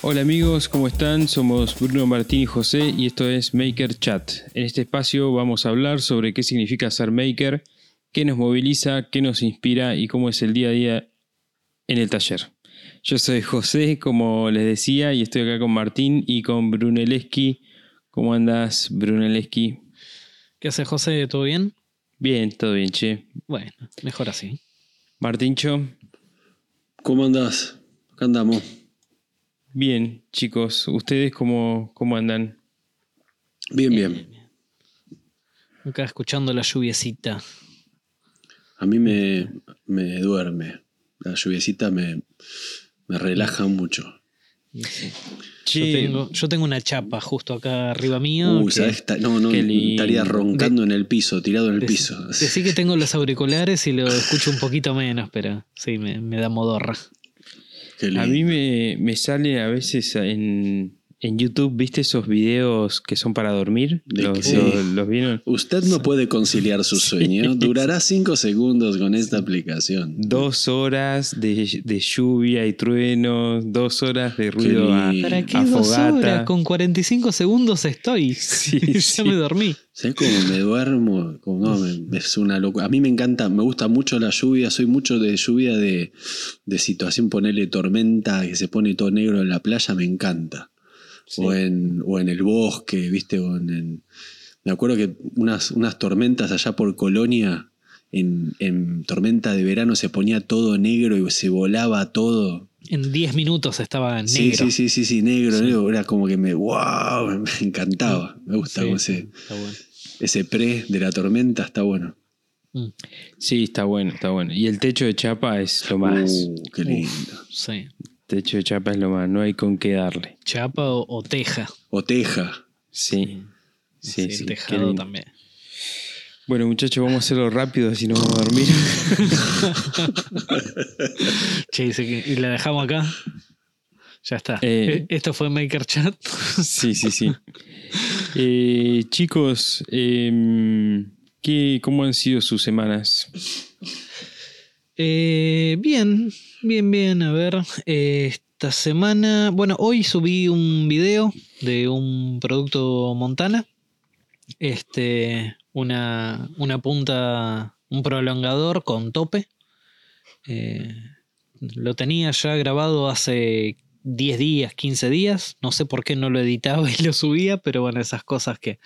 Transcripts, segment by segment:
Hola amigos, ¿cómo están? Somos Bruno Martín y José y esto es Maker Chat. En este espacio vamos a hablar sobre qué significa ser maker, qué nos moviliza, qué nos inspira y cómo es el día a día en el taller. Yo soy José, como les decía, y estoy acá con Martín y con Brunelleschi. ¿Cómo andas, Brunelleschi? ¿Qué hace José? ¿Todo bien? Bien, todo bien, che. Bueno, mejor así. Martíncho. ¿Cómo andás? Acá andamos. Bien, chicos. ¿Ustedes cómo, cómo andan? Bien, bien. Acá escuchando la lluviecita. A mí me, me duerme. La lluviecita me, me relaja mucho. Yo, tengo, yo tengo una chapa justo acá arriba mío. Uy, que- ¿sabes? No, no, estaría roncando en el piso, tirado en el piso. Decí que tengo los auriculares y lo escucho un poquito menos, pero sí, me, me da modorra. A mí me, me sale a veces en, en YouTube, ¿viste esos videos que son para dormir? De ¿Los, que sí. los- los vieron? Usted no puede conciliar su sueño. Durará cinco segundos con esta aplicación. Dos horas de, de lluvia y truenos, dos horas de ruido a. ¿Para qué a dos fogata. horas? Con 45 segundos estoy. Sí, ya sí. me dormí. ¿Sabes cómo me duermo? Como, no, me- es una locura. A mí me encanta, me gusta mucho la lluvia. Soy mucho de lluvia de, de situación, ponerle tormenta, que se pone todo negro en la playa, me encanta. Sí. O, en, o en el bosque, ¿viste? O en, en- me acuerdo que unas, unas tormentas allá por Colonia, en, en tormenta de verano se ponía todo negro y se volaba todo. En 10 minutos estaba negro. Sí, sí, sí, sí, sí, negro, Sí. negro. Era como que me, wow, me, encantaba. Me gusta Sí, ese, está bueno. ese pre de la tormenta, está bueno. Mm, Sí, está bueno, está bueno. Y el techo de chapa es lo más. Uh, qué lindo. sí. Techo de chapa es lo más, no hay con qué darle. Chapa o, o teja. O teja. Sí. Sí, Sí, tejado también. Bueno, muchachos, vamos a hacerlo rápido, así nos vamos a dormir. Che, dice que- y la dejamos acá. Ya está. Eh, Eh, Esto fue Maker Chat. Sí, sí, sí. Eh, chicos, em, ¿qué, ¿cómo han sido sus semanas? Eh, bien, bien, bien. A ver, esta semana. Bueno, hoy subí un video de un producto Montana. Este, una, una punta, un prolongador con tope. Eh, lo tenía ya grabado hace 10 días, 15 días. No sé por qué no lo editaba y lo subía, pero bueno, esas cosas que,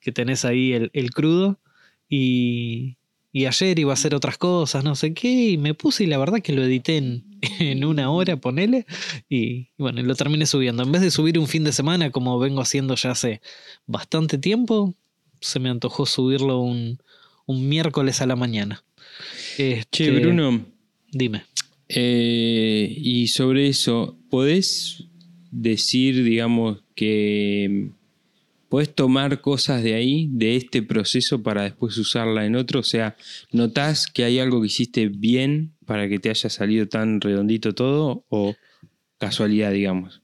que tenés ahí el, el crudo. Y, y ayer iba a hacer otras cosas, no sé qué, y me puse y la verdad que lo edité en, en una hora, ponele, y bueno, lo terminé subiendo. En vez de subir un fin de semana, como vengo haciendo ya hace bastante tiempo, se me antojó subirlo un, un miércoles a la mañana. Che, Este, Bruno, Dime. eh, y sobre eso, ¿podés decir, digamos, que podés tomar cosas de ahí, de este proceso, para después usarla en otro? O sea, ¿notás que hay algo que hiciste bien para que te haya salido tan redondito todo? ¿O casualidad, digamos?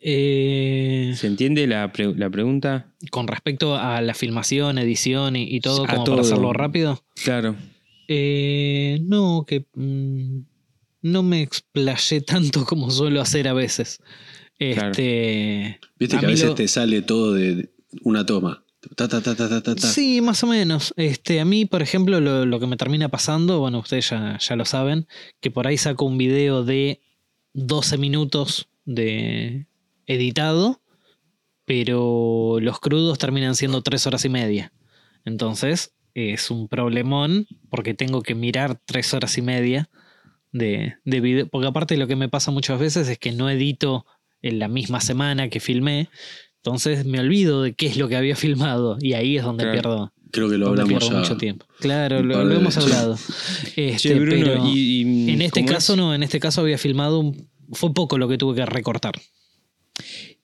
Eh, ¿Se entiende la, pre- la pregunta? con respecto a la filmación, edición y, y todo, A como todo. para hacerlo rápido. Claro. Eh, no, que mm, no me explayé tanto como suelo hacer a veces. Claro. Este, Viste a que a mí veces lo- te sale todo de una toma. Ta, ta, ta, ta, ta, ta, ta. Sí, más o menos. Este, a mí, por ejemplo, lo, lo que me termina pasando, bueno, ustedes ya, ya lo saben, que por ahí saco un video de 12 minutos de editado, pero los crudos terminan siendo 3 horas y media. Entonces, es un problemón porque tengo que mirar 3 horas y media de, de video. Porque aparte lo que me pasa muchas veces es que no edito en la misma semana que filmé. Entonces me olvido de qué es lo que había filmado y ahí es donde Claro. pierdo, Creo que lo hablamos ya. mucho tiempo. Claro, lo, hemos hablado. Este, Che, Bruno, pero y, y- en este ¿cómo caso es? no, en este caso había filmado un, fue poco lo que tuve que recortar.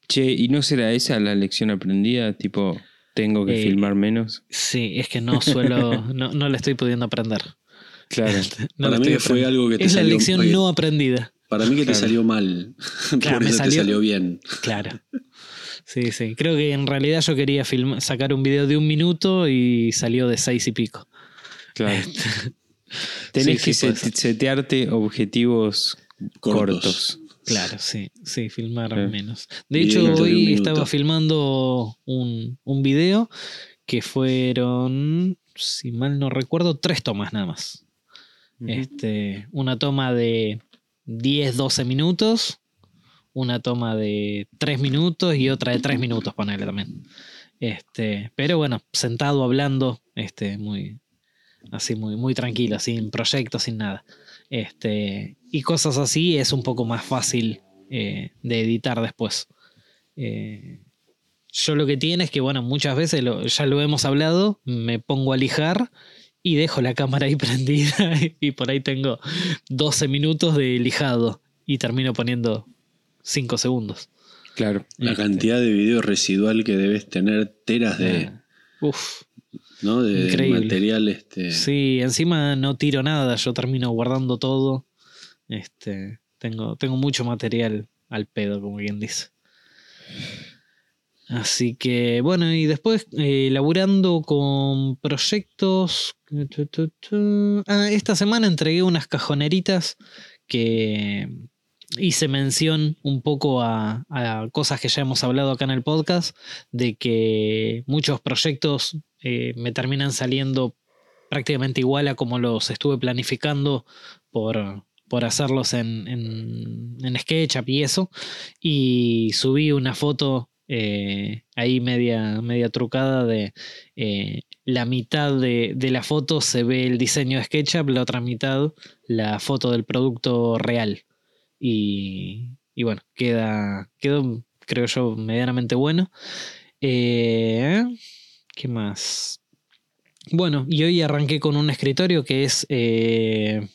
Che, ¿y no será esa la lección aprendida? Tipo, tengo que Eh, filmar menos. Sí, es que no suelo, no, no le estoy pudiendo aprender. Claro. No Para mí fue algo que te Es la lección oye, no aprendida. Para mí que te salió mal. Claro, Por eso salió- te salió bien. Claro. Sí, sí. Creo que en realidad yo quería sacar un video de un minuto y salió de seis y pico. Claro. Tenés Sí, que sí, setearte objetivos cortos. Cortos. Claro, sí, sí, filmar Claro. menos. De Video hecho, hoy estaba filmando un, un video que fueron, si mal no recuerdo, tres tomas nada más. Este, una toma de 10, 12 minutos, una toma de 3 minutos y otra de 3 minutos, ponele también. Este, pero bueno, sentado hablando, este, muy, así muy, muy tranquilo, sin proyectos, sin nada. Este, y cosas así es un poco más fácil eh, de editar después. Eh, yo lo que tiene es que, bueno, muchas veces ya lo hemos hablado, me pongo a lijar y dejo la cámara ahí prendida y por ahí tengo 12 minutos de lijado y termino poniendo 5 segundos. Claro. La Este. cantidad de video residual que debes tener, teras de, Ah, Uf, ¿no? de, de increíble. material. Este, Sí, encima no tiro nada, yo termino guardando todo. Este, tengo, tengo mucho material al pedo, como quien dice. Así que, bueno, y después eh, laburando con proyectos. Ah, esta semana entregué unas cajoneritas que hice mención un poco a, a cosas que ya hemos hablado acá en el podcast, de que muchos proyectos eh, me terminan saliendo prácticamente igual a como los estuve planificando por, por hacerlos en, en, en SketchUp y eso. Y subí una foto eh, ahí media, media trucada de eh, la mitad de, de la foto se ve el diseño de SketchUp, la otra mitad la foto del producto real. Y, y bueno, queda, quedó, creo yo, medianamente bueno. Eh, ¿Qué más? Bueno, y hoy arranqué con un escritorio que es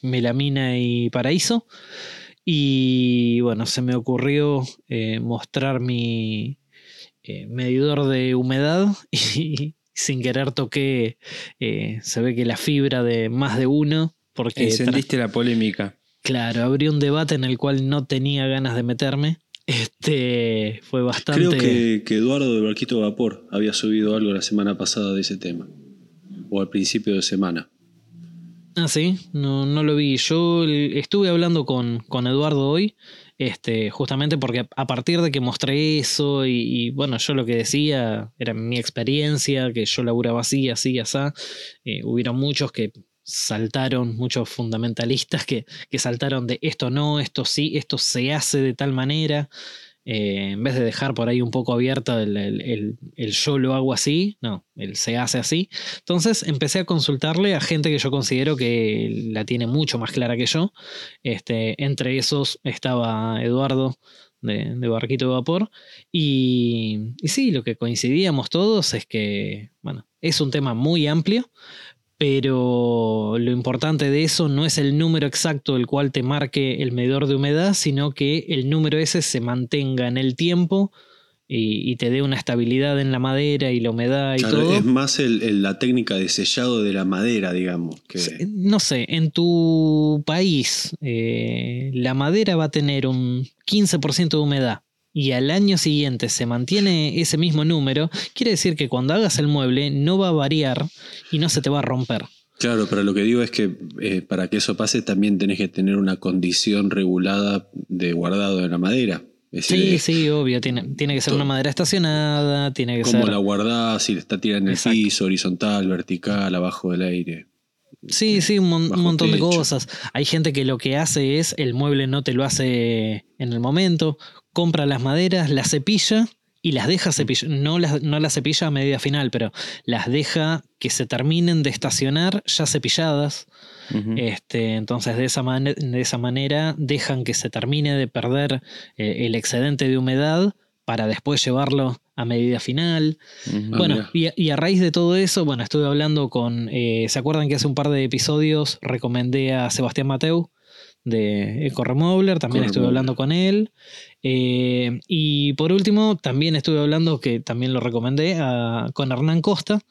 Melamina y Paraíso. Y bueno, se me ocurrió mostrar mi eh, medidor de humedad y sin querer toqué, eh, se ve que la fibra de más de uno, porque Encendiste la polémica. claro, abrí un debate en el cual no tenía ganas de meterme. Este fue bastante... Creo que, que Eduardo de Barquito Vapor había subido algo la semana pasada de ese tema. O al principio de semana. Ah, sí, no, no lo vi. Yo estuve hablando con, con Eduardo hoy, este, justamente porque a partir de que mostré eso y, bueno, yo lo que decía era mi experiencia, que yo laburaba así, así, así, eh, hubieron muchos que saltaron, muchos fundamentalistas que, que saltaron de esto no, esto sí, esto se hace de tal manera. Eh, en vez de dejar por ahí un poco abierto el, el- yo lo hago así, no, el se hace así. Entonces empecé a consultarle a gente que yo considero que la tiene mucho más clara que yo. Este, entre esos estaba Eduardo de, de Barquito de Vapor. Y, y sí, lo que coincidíamos todos es que, bueno, es un tema muy amplio, pero lo importante de eso no es el número exacto el cual te marque el medidor de humedad, sino que el número ese se mantenga en el tiempo y, y te dé una estabilidad en la madera y la humedad y Claro, todo. es más el- el- la técnica de sellado de la madera, digamos. Que, No sé, en tu país eh, la madera va a tener un 15% de humedad y al año siguiente se mantiene ese mismo número, quiere decir que cuando hagas el mueble no va a variar y no se te va a romper. Claro, pero lo que digo es que eh, para que eso pase también tenés que tener una condición regulada de guardado de la madera. Es Sí, decir, sí, obvio, tiene, tiene que ser todo. una madera estacionada, tiene que cómo ser... la guardás, si está tirada en el Exacto. piso, horizontal, vertical, abajo del aire. Sí, sí, un, mon- montón de cosas. Hay gente que lo que hace es, el mueble no te lo hace en el momento, compra las maderas, las cepilla y las deja cepillar. No las, no las cepilla a medida final, pero las deja que se terminen de estacionar ya cepilladas. Este, entonces de esa, de esa manera dejan que se termine de perder eh, el excedente de humedad para después llevarlo a medida final. Ah, Bueno, mirá. y a, y a raíz de todo eso, bueno, estuve hablando con. eh, ¿Se acuerdan que hace un par de episodios recomendé a Sebastián Mateu de EcoRemoveler? También estuve hablando con él. Eh, y por último, también estuve hablando, que también lo recomendé, a- con Hernán Costa.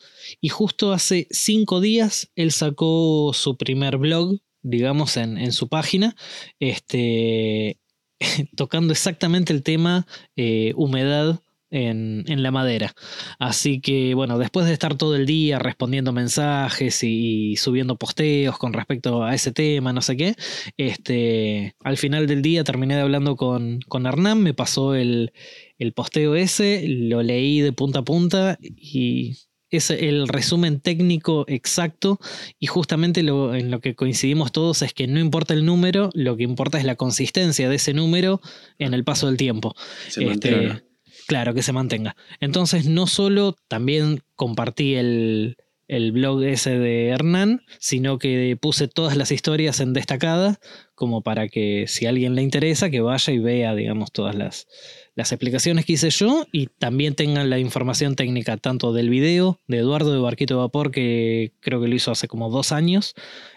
Y justo hace cinco días él sacó su primer blog, digamos, en, en su página. Este. tocando exactamente el tema eh, humedad en, en, la madera. Así que bueno, después de estar todo el día respondiendo mensajes y, subiendo posteos con respecto a ese tema, no sé qué, este, al final del día terminé de hablando con, con Hernán, me pasó el, el posteo ese, lo leí de punta a punta y es el resumen técnico exacto y justamente lo, en lo que coincidimos todos es que no importa el número, lo que importa es la consistencia de ese número en el paso del tiempo. Este, claro, que se mantenga. Entonces no solo también compartí el, el blog ese de Hernán, sino que puse todas las historias en destacada, como para que si a alguien le interesa, que vaya y vea, digamos, todas las, las explicaciones que hice yo y también tengan la información técnica tanto del video de Eduardo de Barquito de Vapor, que creo que lo hizo hace como dos años,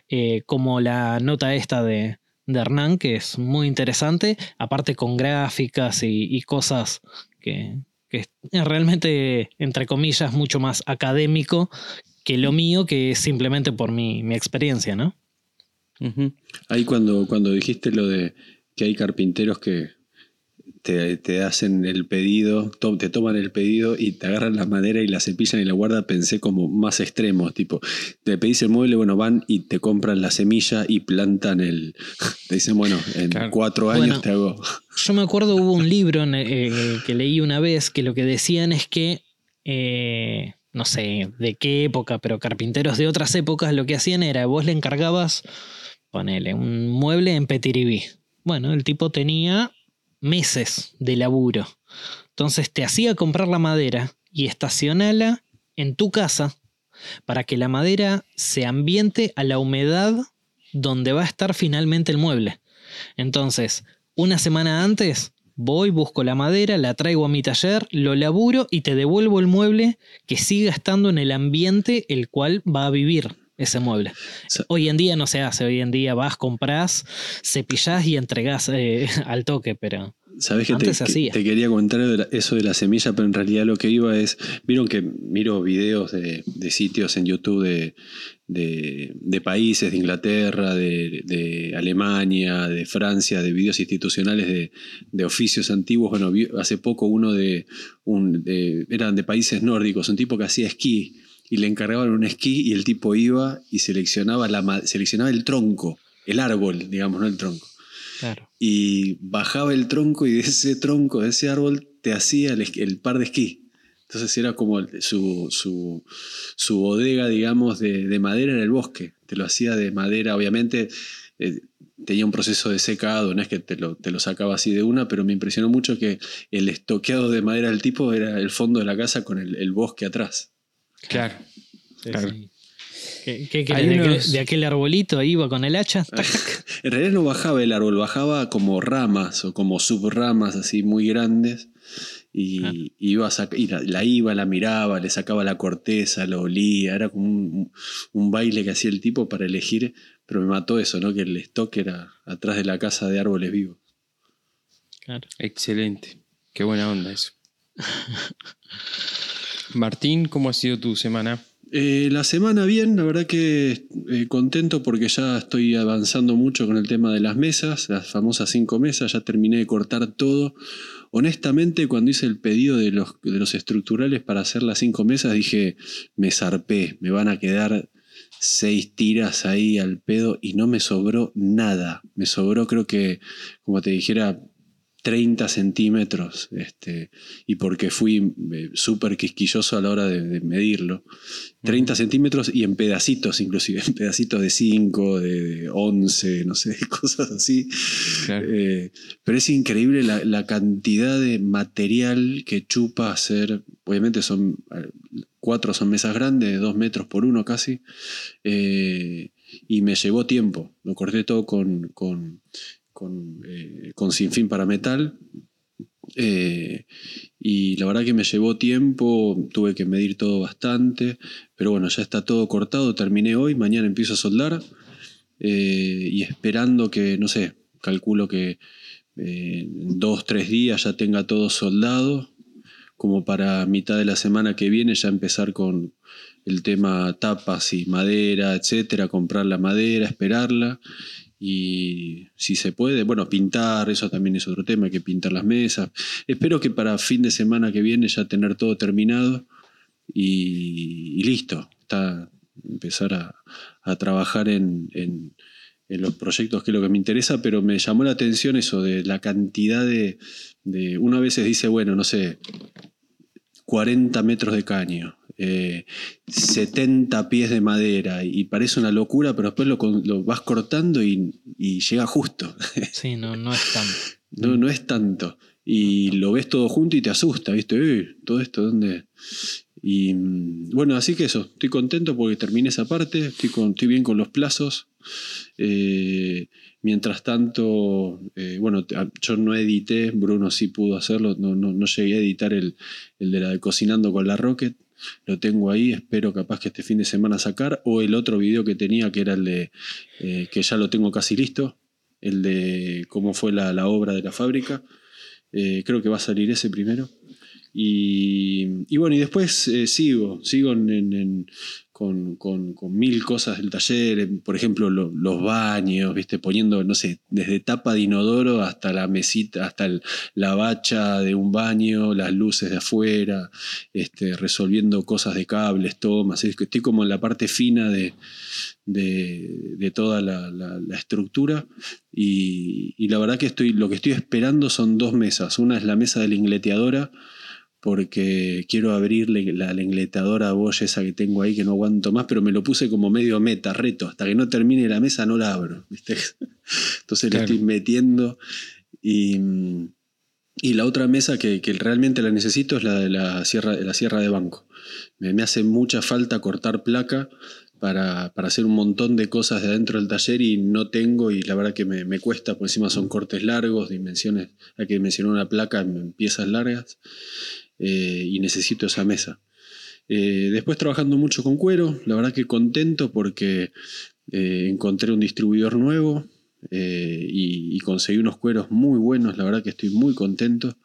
eh, como la nota esta de, de, Hernán, que es muy interesante, aparte con gráficas y, cosas que, que es realmente, entre comillas, mucho más académico que lo mío, que es simplemente por mi, mi experiencia, ¿no? Ahí cuando, cuando dijiste lo de que hay carpinteros que te, hacen el pedido, te toman el pedido y te agarran la madera y la cepillan y la guardan, pensé como más extremos, tipo, te pedís el mueble, bueno, van y te compran la semilla y plantan el... Te dicen, bueno, en cuatro años te hago... Yo me acuerdo, hubo un libro eh, que leí una vez que lo que decían es que... Eh, no sé de qué época, pero carpinteros de otras épocas lo que hacían era, vos le encargabas, ponele, un mueble en Petiribí. Bueno, el tipo tenía meses de laburo. Entonces te hacía comprar la madera y estacionala en tu casa para que la madera se ambiente a la humedad donde va a estar finalmente el mueble. Entonces, una semana antes, voy, busco la madera, la traigo a mi taller, lo laburo y te devuelvo el mueble que siga estando en el ambiente el cual va a vivir ese mueble. Hoy en día no se hace, hoy en día vas, compras, cepillás y entregás eh, al toque, pero... Sabes que te, quería contar eso de la semilla, pero en realidad lo que iba es, vieron que miro videos de, sitios en YouTube de, países, de Inglaterra, de, Alemania, de Francia, de videos institucionales de, oficios antiguos. Bueno, hace poco uno de, un, eran de países nórdicos, un tipo que hacía esquí y le encargaban un esquí y el tipo iba y seleccionaba, la, seleccionaba el tronco, el árbol, digamos, no el tronco. Y bajaba el tronco y de ese tronco, de ese árbol, te hacía el, par de esquí. Entonces era como su, su, bodega, digamos, de, madera en el bosque. Te lo hacía de madera, obviamente. Eh, tenía un proceso de secado, no es que te lo, te lo, sacaba así de una, pero me impresionó mucho que el estoqueado de madera del tipo era el fondo de la casa con el bosque atrás. Claro. de, aquel, arbolito iba con el hacha? en realidad no bajaba el árbol, bajaba como ramas o como subramas así muy grandes. Y, ah. iba a la, iba, la miraba, le sacaba la corteza, lo olía. Era como un, baile que hacía el tipo para elegir. Pero me mató eso, ¿no? Que el stock era atrás de la casa de árboles vivos. Claro. Excelente. Qué buena onda eso. Martín, ¿cómo ha sido tu semana? Eh, la semana bien, la verdad que eh, contento porque ya estoy avanzando mucho con el tema de las mesas, las famosas cinco mesas, ya terminé de cortar todo. Honestamente, cuando hice el pedido de los, de los estructurales para hacer las cinco mesas, dije, me zarpé, me van a quedar seis tiras ahí al pedo y no me sobró nada. Me sobró creo que, como te dijera, 30 centímetros, este, y porque fui eh, súper quisquilloso a la hora de, medirlo. 30 centímetros y en pedacitos, inclusive, en pedacitos de 5, de 11, no sé, cosas así. Eh, pero es increíble la, cantidad de material que chupa hacer. Obviamente son eh, cuatro son mesas grandes, de 2 metros por uno casi. y me llevó tiempo. Lo corté todo con, con con, eh, con Sinfín para Metal. Eh, y la verdad que me llevó tiempo, tuve que medir todo bastante, pero bueno, ya está todo cortado, terminé hoy, mañana empiezo a soldar eh, y esperando que, no sé, calculo que en dos, tres días ya tenga todo soldado, como para mitad de la semana que viene ya empezar con el tema tapas y madera, etcétera, comprar la madera, esperarla y si se puede, bueno, pintar, eso también es otro tema, hay que pintar las mesas. Espero que para fin de semana que viene ya tener todo terminado y, listo. Está, empezar a, trabajar en, en, los proyectos que es lo que me interesa, pero me llamó la atención eso de la cantidad de, de uno a veces dice, bueno, no sé, 40 metros de caño, 70 eh, pies de madera y parece una locura, pero después lo, vas cortando y, llega justo. Sí, no, no es tanto. no, no es tanto. Y lo ves todo junto y te asusta, ¿viste? todo esto, ¿dónde? Y mm, bueno, así que eso, estoy contento porque terminé esa parte, estoy, con, estoy bien con los plazos. Eh, mientras tanto, eh, bueno, yo no edité, Bruno sí pudo hacerlo, no, no, llegué a editar el, el de la de Cocinando con la Rocket, lo tengo ahí, espero capaz que este fin de semana sacar, o el otro video que tenía, que era el de, eh, que ya lo tengo casi listo, el de cómo fue la, obra de la fábrica, eh, creo que va a salir ese primero. Y, bueno, y después sigo, sigo en, con, mil cosas del taller, por ejemplo, los baños, ¿viste? poniendo, no sé, desde tapa de inodoro hasta la mesita, hasta la bacha de un baño, las luces de afuera, este, resolviendo cosas de cables, tomas, es que estoy como en la parte fina de, de, toda la, estructura y, y, la verdad que estoy, lo que estoy esperando son dos mesas, una es la mesa de la ingleteadora, porque quiero abrirle la lengletadora a Bosch esa que tengo ahí que no aguanto más, pero me lo puse como medio meta, reto, hasta que no termine la mesa no la abro, ¿viste? Entonces le estoy metiendo y, la otra mesa que, realmente la necesito es la de la sierra, la sierra de banco. Me, hace mucha falta cortar placa para, hacer un montón de cosas de adentro del taller y no tengo y la verdad que me, cuesta, por encima son cortes largos, dimensiones, hay que dimensionar una placa en piezas largas eh, y necesito esa mesa. Eh, después trabajando mucho con cuero, la verdad que contento porque eh, encontré un distribuidor nuevo, eh, y, conseguí unos cueros muy buenos, la verdad que estoy muy contento.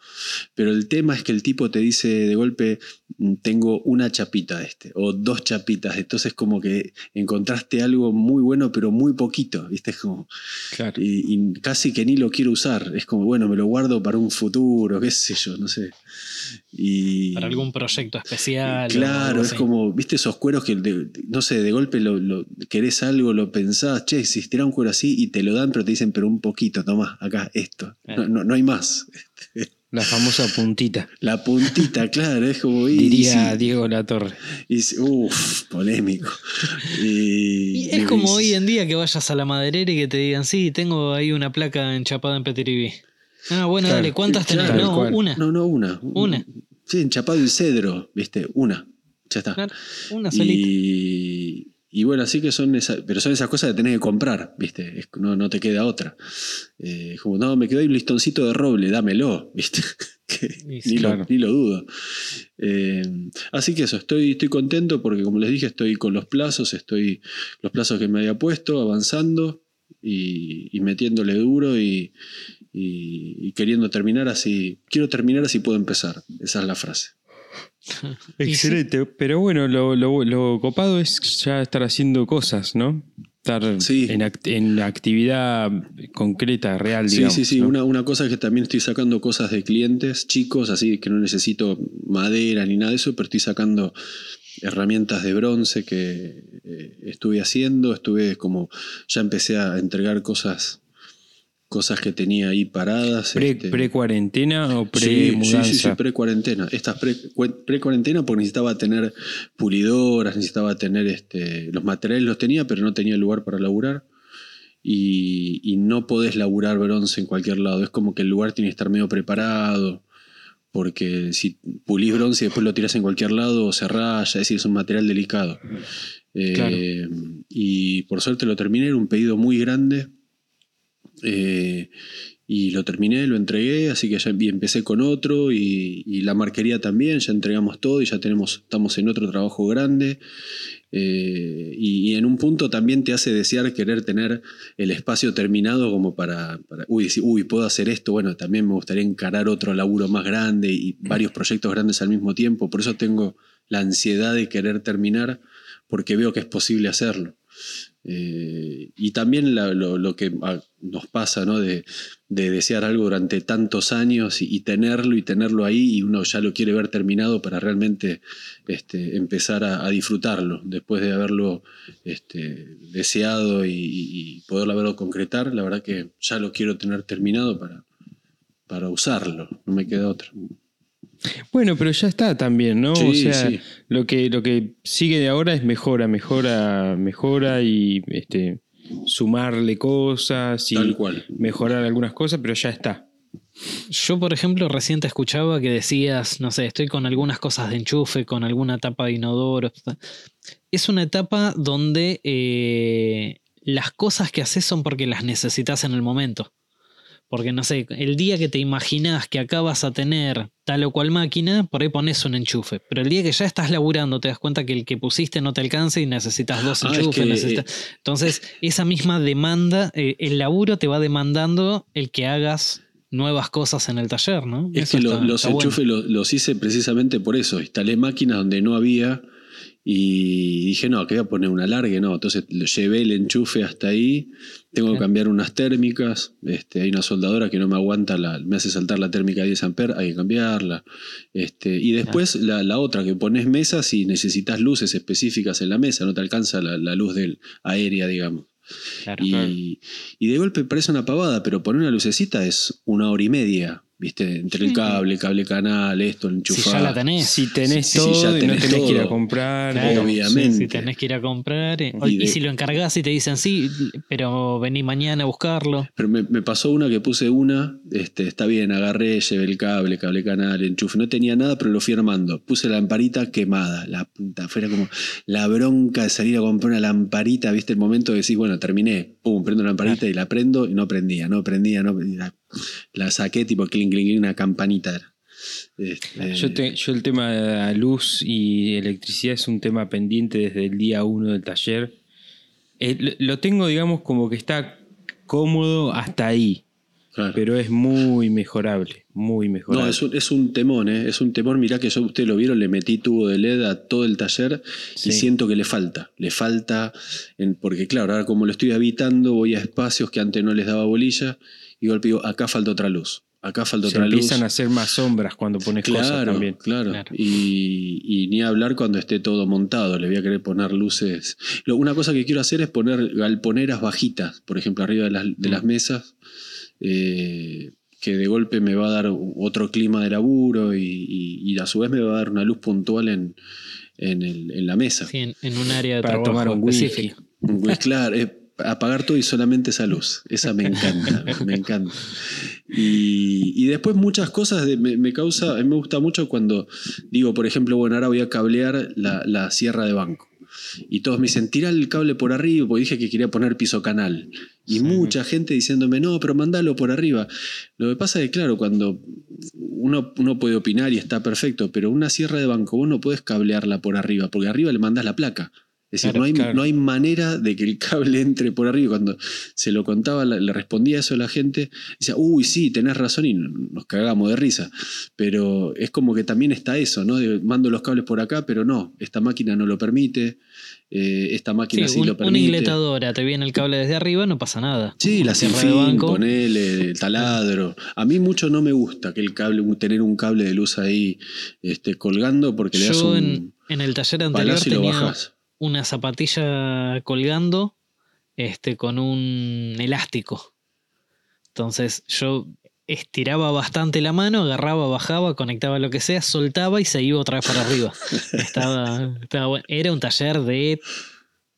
Pero el tema es que el tipo te dice de golpe, mm, tengo una chapita de este, o dos chapitas, entonces como que encontraste algo muy bueno, pero muy poquito, ¿viste? Es como, y, casi que ni lo quiero usar, es como, bueno, me lo guardo para un futuro, qué sé yo, no sé. Y, para algún proyecto especial. Claro, es como, viste esos cueros que, no sé, de golpe lo, querés algo, lo pensás, che, existirá un cuero así y te lo dan pero te dicen, pero un poquito, toma, acá, esto. No, hay más. La famosa puntita. La puntita, claro, es como. Diría Diego Latorre. Uff, polémico. Y, es como hoy en día que vayas a la maderera y que te digan, sí, tengo ahí una placa enchapada en Petiribí. Ah, bueno, dale, ¿cuántas tenés? no, una. No, no, una. Una. Sí, enchapado en cedro, ¿viste? Una. Ya está. una solita. Y, y bueno, así que son esas, pero son esas cosas que tenés que comprar, ¿viste? no, no te queda otra. Eh, como, no, me quedó ahí un listoncito de roble, dámelo, ¿viste? ni, lo, ni, lo, dudo. Eh, así que eso, estoy, estoy contento porque como les dije, estoy con los plazos, estoy los plazos que me había puesto, avanzando y, metiéndole duro y, y queriendo terminar así. Quiero terminar así puedo empezar. Esa es la frase. Excelente, pero bueno, lo, copado es ya estar haciendo cosas, ¿no? Estar en, actividad concreta, real, digamos. Sí, sí, sí. Una, una, cosa es que también estoy sacando cosas de clientes chicos, así que no necesito madera ni nada de eso, pero estoy sacando herramientas de bronce que eh, estuve haciendo, estuve como, ya empecé a entregar cosas cosas que tenía ahí paradas. Este, ¿Pre-cuarentena o pre-mudanza? Sí, sí, sí, pre-cuarentena. Estas pre-cuarentena porque necesitaba tener pulidoras, necesitaba tener este, los materiales, los tenía, pero no tenía lugar para laburar. Y, no podés laburar bronce en cualquier lado. Es como que el lugar tiene que estar medio preparado. Porque si pulís bronce y después lo tiras en cualquier lado, se raya, es decir, es un material delicado. Eh, y por suerte lo terminé, era un pedido muy grande eh, y lo terminé, lo entregué, así que ya empecé con otro y, la marquería también, ya entregamos todo y ya tenemos, estamos en otro trabajo grande. Eh, y, en un punto también te hace desear querer tener el espacio terminado como para, uy, uy, puedo hacer esto, bueno, también me gustaría encarar otro laburo más grande y varios proyectos grandes al mismo tiempo, por eso tengo la ansiedad de querer terminar porque veo que es posible hacerlo. Eh, y también lo, que ah, nos pasa, ¿no? De, de desear algo durante tantos años y, tenerlo y tenerlo ahí y uno ya lo quiere ver terminado para realmente este, empezar a, a disfrutarlo después de haberlo este, deseado y, y poderlo haberlo concretar. La verdad que ya lo quiero tener terminado para, para usarlo, no me queda otra. Bueno, pero ya está también, ¿no? Sí, o sea, sí. lo que, lo que sigue de ahora es mejora, mejora, mejora y este, sumarle cosas y Tal cual. mejorar algunas cosas, pero ya está. Yo, por ejemplo, recién te escuchaba que decías, no sé, estoy con algunas cosas de enchufe, con alguna tapa de inodoro. Es una etapa donde eh, las cosas que haces son porque las necesitas en el momento. Porque, no sé, el día que te imaginas que acá vas a tener tal o cual máquina, por ahí pones un enchufe. Pero el día que ya estás laburando, te das cuenta que el que pusiste no te alcanza y necesitas dos Ah, es enchufes. que, necesitas- Entonces, esa misma demanda, eh, el laburo te va demandando el que hagas nuevas cosas en el taller, ¿no? Es Eso que lo- está- los está bueno. enchufes los, los hice precisamente por eso. Instalé máquinas donde no había y dije, no, que voy a poner una larga, no. Entonces llevé el enchufe hasta ahí. Tengo que cambiar unas térmicas. Este, hay una soldadora que no me aguanta, la, me hace saltar la térmica de 10 amperes, hay que cambiarla. Este, y después la, la otra, que pones mesas y necesitas luces específicas en la mesa, no te alcanza la, la luz del, aérea, digamos. Claro. Y, claro. y de golpe parece una pavada, pero poner una lucecita es una hora y media, ¿viste? Entre el cable, cable canal, esto, el Si enchufar. ya la tenés. Si tenés Sí, todo ya y no tenés tenés que ir a comprar. Claro, obviamente. Si tenés que ir a comprar. eh, Y Y, de- si lo encargás y te dicen sí, pero vení mañana a buscarlo. Pero me, me pasó una que puse una, este, está bien, agarré, llevé el cable, cable canal, enchufe, no tenía nada, pero lo fui armando. Puse la lamparita quemada, la puta, fuera como la bronca de salir a comprar una lamparita, viste el momento de decir, bueno, terminé, pum, prendo la lamparita y la prendo y no prendía, no prendía, no prendía. La saqué tipo clink, clink, clink, una campanita era. Este, Yo, te- yo el tema de luz y electricidad es un tema pendiente desde el día uno del taller. Eh, lo- lo tengo, digamos, como que está cómodo hasta ahí, claro. pero es muy mejorable, muy mejorable. No, es un, es un temón, ¿eh? es un temor. Mirá que yo, ustedes lo vieron, le metí tubo de LED a todo el taller Sí. y siento que le falta. Le falta, en- porque claro, ahora como lo estoy habitando, voy a espacios que antes no les daba bolilla y golpe digo, acá falta otra luz. Acá falta Se otra luz. empiezan a hacer más sombras cuando pones cosas Claro, también. claro. Claro. Y, y ni hablar cuando esté todo montado. Le voy a querer poner luces. Lo- una cosa que quiero hacer es poner galponeras bajitas, por ejemplo, arriba de las, de Mm. las mesas, eh, que de golpe me va a dar otro clima de laburo y, y- y a su vez me va a dar una luz puntual en, en, el- en la mesa. Sí, en, en un área de Para trabajo tomar un whisky. específica. Pues claro, es apagar todo y solamente esa luz. Esa me encanta, me encanta. Y, y después muchas cosas de- me, me causa, a mí me gusta mucho cuando digo, por ejemplo, bueno, ahora voy a cablear la, la sierra de banco. Y todos me dicen, tira el cable por arriba, porque dije que quería poner piso canal. Y Sí. mucha gente diciéndome, no, pero mandalo por arriba. Lo que pasa es que, claro, cuando uno, uno puede opinar y está perfecto, pero una sierra de banco vos no podés cablearla por arriba, porque arriba le mandás la placa. Es decir, no, hay, claro. no hay manera de que el cable entre por arriba. Cuando se lo contaba, le respondía eso a la gente, decía, uy, sí, tenés razón, y nos cagamos de risa. Pero es como que también está eso, ¿no? De, mando los cables por acá, pero no, esta máquina no lo permite, eh, esta máquina sí, un- lo una permite. ingletadora, te viene el cable desde arriba, no pasa nada. Sí, la Sierra sin de fin, banco. ponele, el taladro. A mí mucho no me gusta que el cable, tener un cable de luz ahí este, colgando porque le das un en, en el taller anterior y lo tenía bajas. Una zapatilla colgando este, con un elástico. Entonces yo estiraba bastante la mano, agarraba, bajaba, conectaba lo que sea, soltaba y se iba otra vez para arriba. estaba, estaba bueno. Era un taller de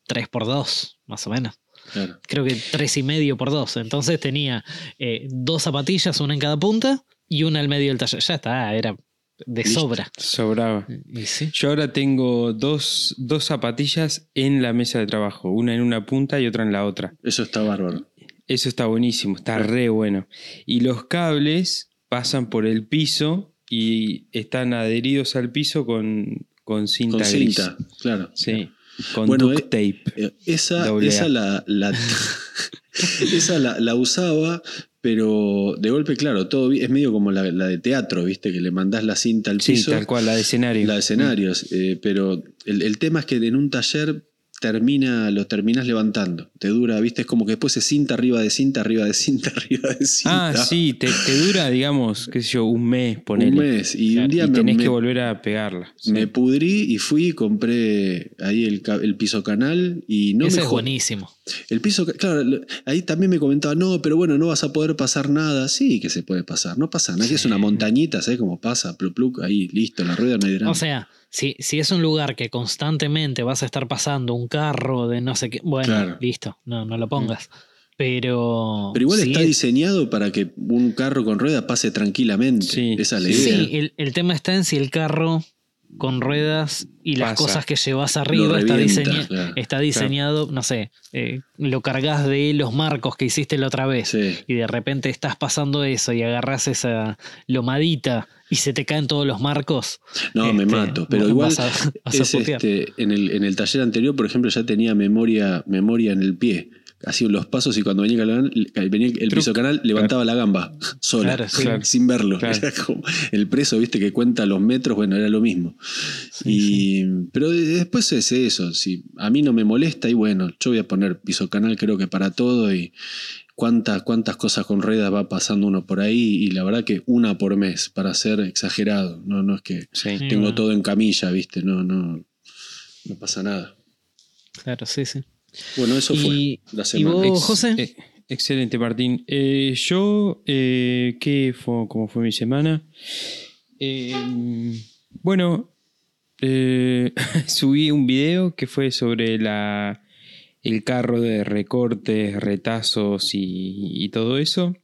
3x2, más o menos. Claro. Creo que 3,5 por 2. Entonces tenía eh, dos zapatillas, una en cada punta y una al medio del taller. Ya está, era de Listo. sobra. Sobraba. Y sí. Yo ahora tengo dos, dos zapatillas en la mesa de trabajo, una en una punta y otra en la otra. Eso está bárbaro. Eso está buenísimo, está re bueno. Y los cables pasan por el piso y están adheridos al piso con, con cinta Con gris. cinta, claro. Sí, con Bueno, duct tape. Eh, Esa, esa la, la- esa la, la usaba, pero de golpe, claro, todo es medio como la, la de teatro, ¿viste? Que le mandás la cinta al Sí, piso. tal cual, la de escenario. La de escenarios. eh, pero el, el tema es que en un taller termina, lo terminas levantando. Te dura, viste, es como que después se cinta arriba de cinta, arriba de cinta, arriba de cinta. Ah, sí, te, te dura, digamos, qué sé yo, un mes, ponele. Un mes. Y un día y me, tenés me- que volver a pegarla. Sí. me pudrí y fui y compré ahí el, el piso canal y no Ese me es buenísimo. El piso, claro, ahí también me comentaba, no, pero bueno, no vas a poder pasar nada. Sí, que se puede pasar, no pasa nada. Aquí es una montañita, ¿sabes cómo pasa? Pluc, pluc, ahí, listo, la rueda no hay drama. O sea, si, si es un lugar que constantemente vas a estar pasando un carro de no sé qué, bueno, Claro. listo, no, no lo pongas. Pero. pero igual sí está es- diseñado para que un carro con ruedas pase tranquilamente. Sí, Esa es la sí. idea. Sí, el, el tema está en si el carro con ruedas y las Pasa. cosas que llevas arriba está, revienta, diseña- claro. está diseñado, no sé, eh, lo cargas de los marcos que hiciste la otra vez. Sí. Y de repente estás pasando eso y agarras esa lomadita y se te caen todos los marcos. No, me Este, mato. Pero igual a- vas a es putear. este, en, el, en el taller anterior, por ejemplo, ya tenía memoria, memoria en el pie. Hacía los pasos y cuando venía, el- venía el Truc. piso canal, levantaba la gamba sola, Claro, sí. Claro. sin verlo. Claro. Era como el preso, viste, que cuenta los metros, bueno, era lo mismo. y, Pero de- después es eso. Si a mí no me molesta, y bueno, yo voy a poner piso canal, creo que para todo. Y cuántas, cuántas cosas con ruedas va pasando uno por ahí. Y la verdad que una por mes, para ser exagerado. No, no es que Sí. Tengo bueno. todo en camilla, ¿viste? No, no, no pasa nada. Claro, sí, sí. Bueno, eso fue Y, la ¿y semana. vos, Ex- José? eh, excelente, Martín. Eh, yo, eh, ¿qué fue, ¿cómo fue mi semana? Eh, bueno, eh, subí un video que fue sobre la, el carro de recortes, retazos y, y todo eso,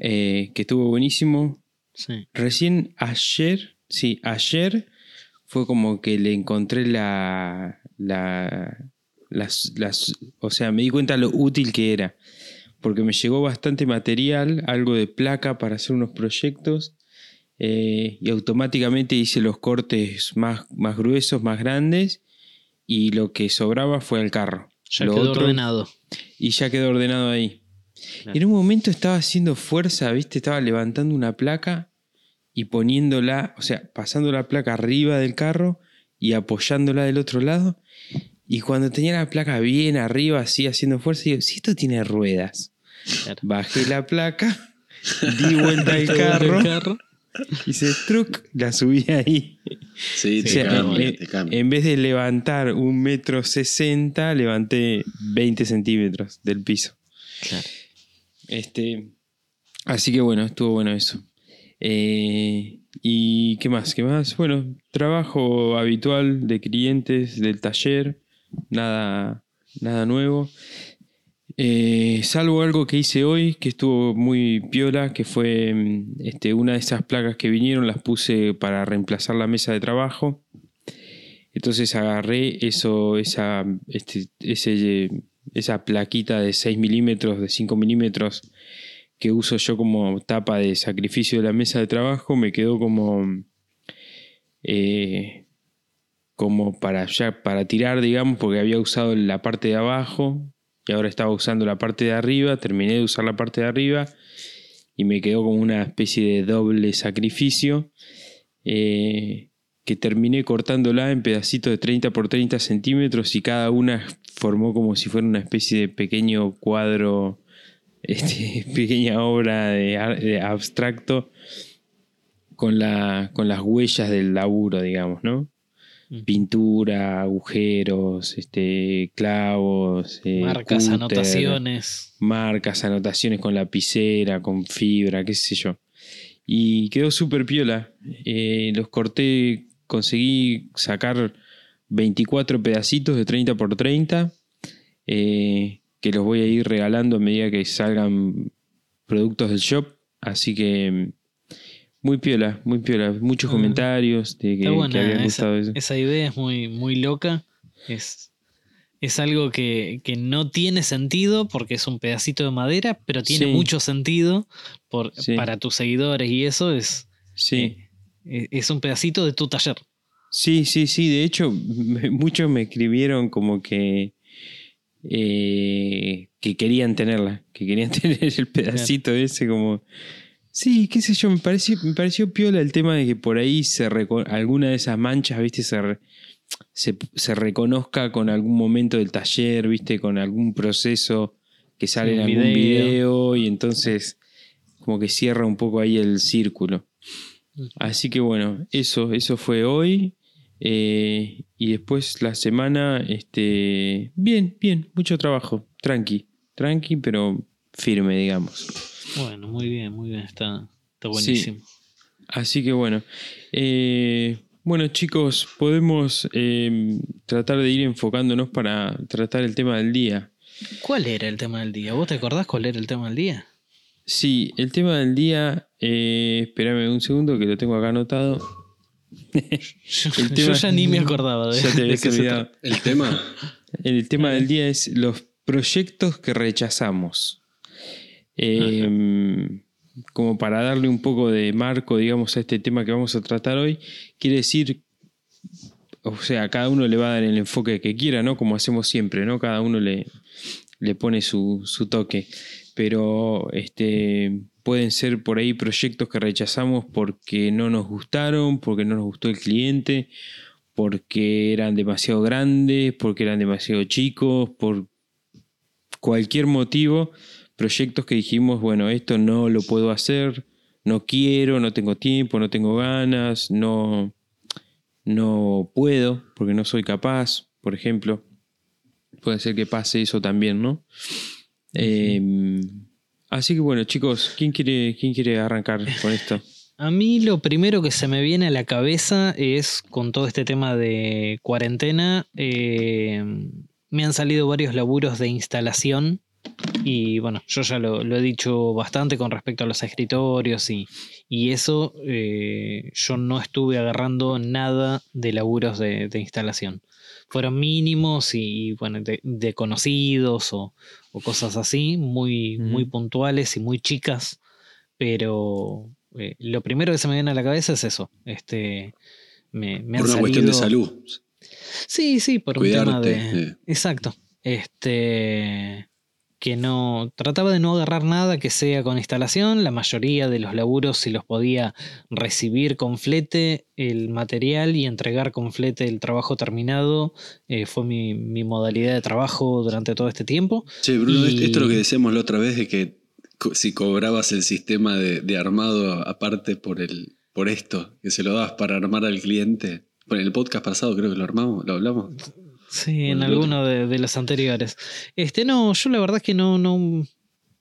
eh, que estuvo buenísimo. sí. Recién ayer, sí, ayer fue como que le encontré la, la, las, las, o sea, me di cuenta lo útil que era, porque me llegó bastante material, algo de placa para hacer unos proyectos, eh, y automáticamente hice los cortes más, más gruesos, más grandes, y lo que sobraba fue el carro. Ya Lo quedó otro- ordenado. y ya quedó ordenado ahí. Claro. En un momento estaba haciendo fuerza, ¿viste? Estaba levantando una placa y poniéndola, o sea, pasando la placa arriba del carro y apoyándola del otro lado. Y cuando tenía la placa bien arriba, así haciendo fuerza, digo, si esto tiene ruedas. Claro. Bajé la placa, di vuelta al carro. Hice truc, la subí ahí. Sí, O te sea, cambia, en, te cambia. en vez de levantar un metro sesenta, levanté 20 centímetros del piso. Claro. Este, así que bueno, estuvo bueno eso. Eh, ¿Y qué más? ¿Qué más? Bueno, trabajo habitual de clientes del taller, nada, nada nuevo. Eh, salvo algo que hice hoy, que estuvo muy piola, que fue mm, este, una de esas placas que vinieron, las puse para reemplazar la mesa de trabajo. Entonces agarré eso, esa, este, esa plaquita de 6 milímetros, de 5 milímetros, que uso yo como tapa de sacrificio de la mesa de trabajo, me quedó como, eh, como para, ya, para tirar, digamos, porque había usado la parte de abajo y ahora estaba usando la parte de arriba, terminé de usar la parte de arriba y me quedó como una especie de doble sacrificio. eh, que terminé cortándola en pedacitos de 30 por 30 centímetros y cada una formó como si fuera una especie de pequeño cuadro, este, pequeña obra de, de abstracto con, la, con las huellas del laburo, digamos, ¿no? Pintura, agujeros, este, clavos, eh, Marcas, cúter, anotaciones. marcas, anotaciones con lapicera, con fibra, qué sé yo. Y quedó súper piola. Eh, los corté, conseguí sacar 24 pedacitos de 30 por 30, eh, que los voy a ir regalando a medida que salgan productos del shop. Así que mm, muy piola, muy piola. Muchos comentarios de que, habían esa, gustado eso. esa idea, es muy, muy loca. Es, es algo que, que no tiene sentido porque es un pedacito de madera, pero tiene Sí. mucho sentido por, Sí. para tus seguidores y eso es, Sí. eh, es un pedacito de tu taller. Sí, sí, sí. De hecho, muchos me escribieron como que eh, que querían tenerla, que querían tener el pedacito ese como... Sí, qué sé yo, me pareció, me pareció piola el tema de que por ahí se alguna de esas manchas, viste, se, re- se, se reconozca con algún momento del taller, viste, con algún proceso que sale en algún video. video y entonces como que cierra un poco ahí el círculo. Así que bueno, eso, eso fue hoy. eh, y después la semana, este, bien, bien, mucho trabajo, tranqui, tranqui, pero firme, digamos. Bueno, muy bien, muy bien, está, está Sí. buenísimo. Así que bueno, eh, bueno chicos, podemos eh, tratar de ir enfocándonos para tratar el tema del día. ¿Cuál era el tema del día? ¿Vos te acordás cuál era el tema del día? Sí, el tema del día, eh, espérame un segundo que lo tengo acá anotado. Yo, ya ni me acordaba de, Ya te de se trata. El tema. El tema del día es los proyectos que rechazamos. Eh, como para darle un poco de marco, digamos, a este tema que vamos a tratar hoy, quiere decir, o sea, cada uno le va a dar el enfoque que quiera, ¿no? Como hacemos siempre, ¿no? Cada uno le, le pone su, su toque. Pero este, pueden ser por ahí proyectos que rechazamos porque no nos gustaron, porque no nos gustó el cliente, porque eran demasiado grandes, porque eran demasiado chicos, por cualquier motivo, proyectos que dijimos, bueno, esto no lo puedo hacer, no quiero, no tengo tiempo, no tengo ganas, no, no puedo, porque no soy capaz, por ejemplo. Puede ser que pase eso también, ¿no? Eh, así que bueno, chicos, ¿quién quiere, quién quiere arrancar con esto? A mí lo primero que se me viene a la cabeza es con todo este tema de cuarentena. eh, me han salido varios laburos de instalación y bueno, yo ya lo, lo he dicho bastante con respecto a los escritorios y, y eso. eh, yo no estuve agarrando nada de laburos de, de instalación. Fueron mínimos y bueno, de, de conocidos o, o cosas así, muy, muy puntuales y muy chicas pero eh, lo primero que se me viene a la cabeza es eso. Este, me, me Por una cuestión de salud. Sí, sí, por un tema Cuidarte, de. eh. Exacto. Este. Que no. Trataba de no agarrar nada que sea con instalación. La mayoría de los laburos, si los podía recibir con flete el material y entregar con flete el trabajo terminado, eh, fue mi, mi modalidad de trabajo durante todo este tiempo. Che, Bruno, Y- esto es lo que decíamos la otra vez de que si cobrabas el sistema de, de armado aparte por el por esto, que se lo dabas para armar al cliente. Bueno, en el podcast pasado creo que lo armamos, lo hablamos. Sí, en alguno de, de los anteriores. Este, no, yo la verdad es que no, no,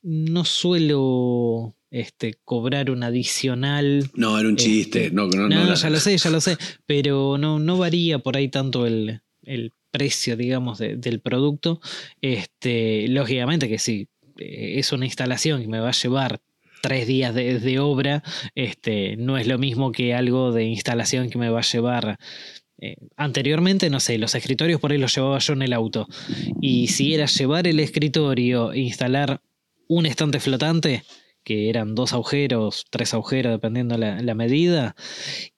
no suelo este, cobrar un adicional. No, era un chiste. Este, no, no, No, no, ya lo sé, ya lo sé. Pero no, no varía por ahí tanto el, el precio, digamos, de- del producto. Este, lógicamente que sí, eh, es una instalación que me va a llevar tres días de, de obra, este, no es lo mismo que algo de instalación que me va a llevar. Eh, anteriormente, no sé, los escritorios por ahí los llevaba yo en el auto. Y si era llevar el escritorio e instalar un estante flotante, que eran dos agujeros, tres agujeros, dependiendo la, la medida.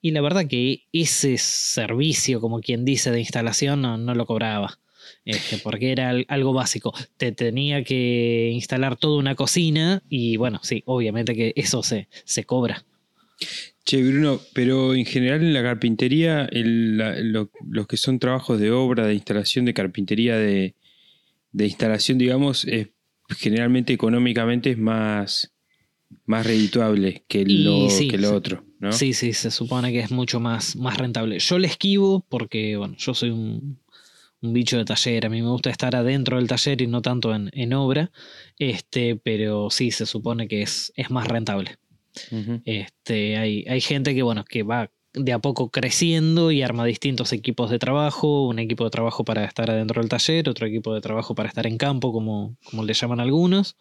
Y la verdad que ese servicio, como quien dice, de instalación, no, no lo cobraba. Este, porque era al- algo básico. Te tenía que instalar toda una cocina y bueno, sí, obviamente que eso se, se cobra. Che, Bruno, pero en general en la carpintería, el- la- lo- los que son trabajos de obra, de instalación, de carpintería, de, de instalación, digamos, es, generalmente económicamente es más, más redituable que lo, sí, que lo otro, ¿no? Sí, sí, se supone que es mucho más, más rentable. Yo le esquivo porque, bueno, yo soy un, un bicho de taller. A mí me gusta estar adentro del taller y no tanto en, en obra. Este, pero sí, se supone que es, es más rentable. Este, hay, hay gente que, bueno, que va de a poco creciendo y arma distintos equipos de trabajo, un equipo de trabajo para estar adentro del taller, otro equipo de trabajo para estar en campo, como, como le llaman algunos.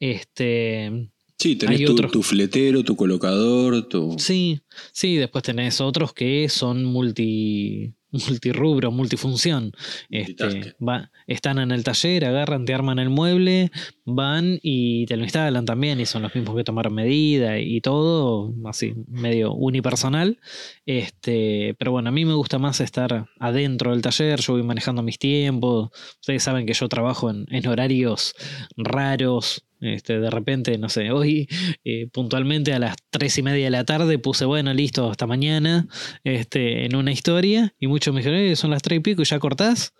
Este, Sí, tenés Hay tu, otros- tu fletero, tu colocador, tu. Sí, sí, después tenés otros que son multi, multirrubro, multifunción. Este, va- están en el taller, agarran, te arman el mueble, van y te lo instalan también, y son los mismos que tomaron medida y todo, así, medio unipersonal. Este, pero bueno, a mí me gusta más estar adentro del taller, yo voy manejando mis tiempos. Ustedes saben que yo trabajo en, en horarios raros. Este, de repente, no sé, hoy eh, puntualmente a las tres y media de la tarde puse, bueno, listo, hasta mañana, este, en una historia, y muchos 8 me dijeron, eh, son las 3 y pico y ya cortás.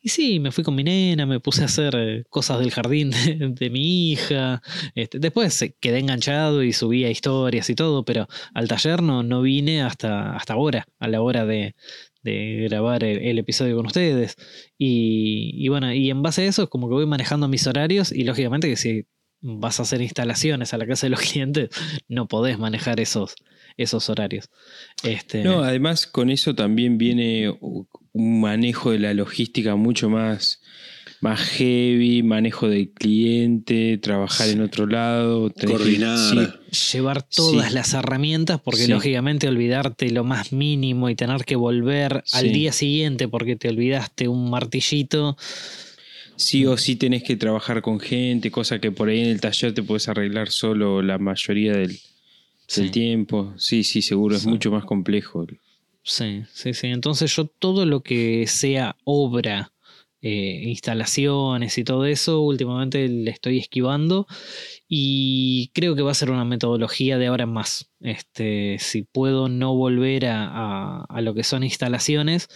Y sí, me fui con mi nena, me puse a hacer eh, cosas del jardín de, mi hija. Este, después eh, quedé enganchado y subía historias y todo, pero al taller no, no vine hasta, hasta ahora, a la hora de, de grabar el, episodio con ustedes. Y, bueno, y en base a eso es como que voy manejando mis horarios y lógicamente que si vas a hacer instalaciones a la casa de los clientes, no podés manejar esos, esos horarios. Este, No, además con eso también viene un manejo de la logística mucho más, más heavy, manejo del cliente, trabajar en otro lado, Coordinar. llevar todas Sí. las herramientas, porque Sí. lógicamente olvidarte lo más mínimo y tener que volver al día siguiente porque te olvidaste un martillito. Sí o sí tenés que trabajar con gente, cosa que por ahí en el taller te puedes arreglar solo la mayoría del, del Sí. tiempo. Sí, sí, seguro, es mucho más complejo. Sí, sí, sí. Entonces yo todo lo que sea obra, eh, instalaciones y todo eso, últimamente le estoy esquivando y creo que va a ser una metodología de ahora en más. Este, si puedo no volver a, a- a lo que son instalaciones,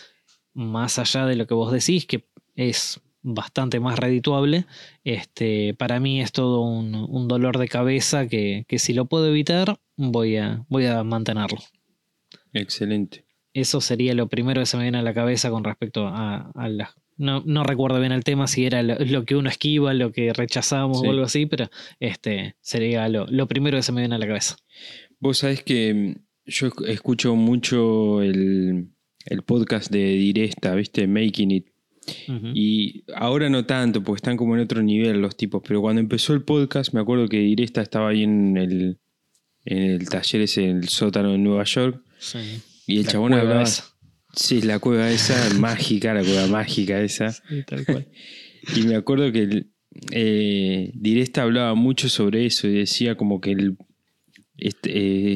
más allá de lo que vos decís, que es bastante más redituable, este, para mí es todo un, un dolor de cabeza que, que si lo puedo evitar, voy a, voy a mantenerlo. Excelente. Eso sería lo primero que se me viene a la cabeza con respecto a, a la... No, no recuerdo bien el tema, si era lo, lo que uno esquiva, lo que rechazamos Sí. o algo así, pero este sería lo, lo primero que se me viene a la cabeza. Vos sabés que mm, yo esc- escucho mucho el, el podcast de Diresta, ¿viste? Making It. Y ahora no tanto, porque están como en otro nivel los tipos. Pero cuando empezó el podcast, me acuerdo que Diresta estaba ahí en el, en el taller ese, en el sótano de Nueva York. Sí. Y el La chabón cueva hablaba. esa. Sí, la cueva esa, mágica, la cueva mágica esa. Sí, tal cual. Y me acuerdo que el, eh, Diresta hablaba mucho sobre eso y decía como que él este,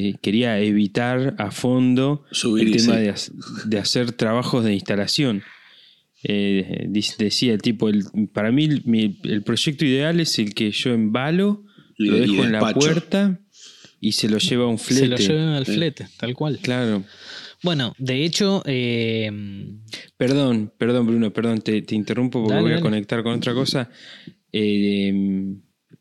eh, quería evitar a fondo Subir el tema sí. de, de hacer trabajos de instalación. Eh, decía el tipo, el- para mí el, mi- el proyecto ideal es el que yo embalo, Y- lo dejo en la puerta y se lo lleva a un flete. Se lo lleva al flete, tal cual. Claro. Bueno, de hecho, eh, Perdón, perdón Bruno, perdón, te, te interrumpo porque Dale, voy a dale. conectar con otra cosa. Eh,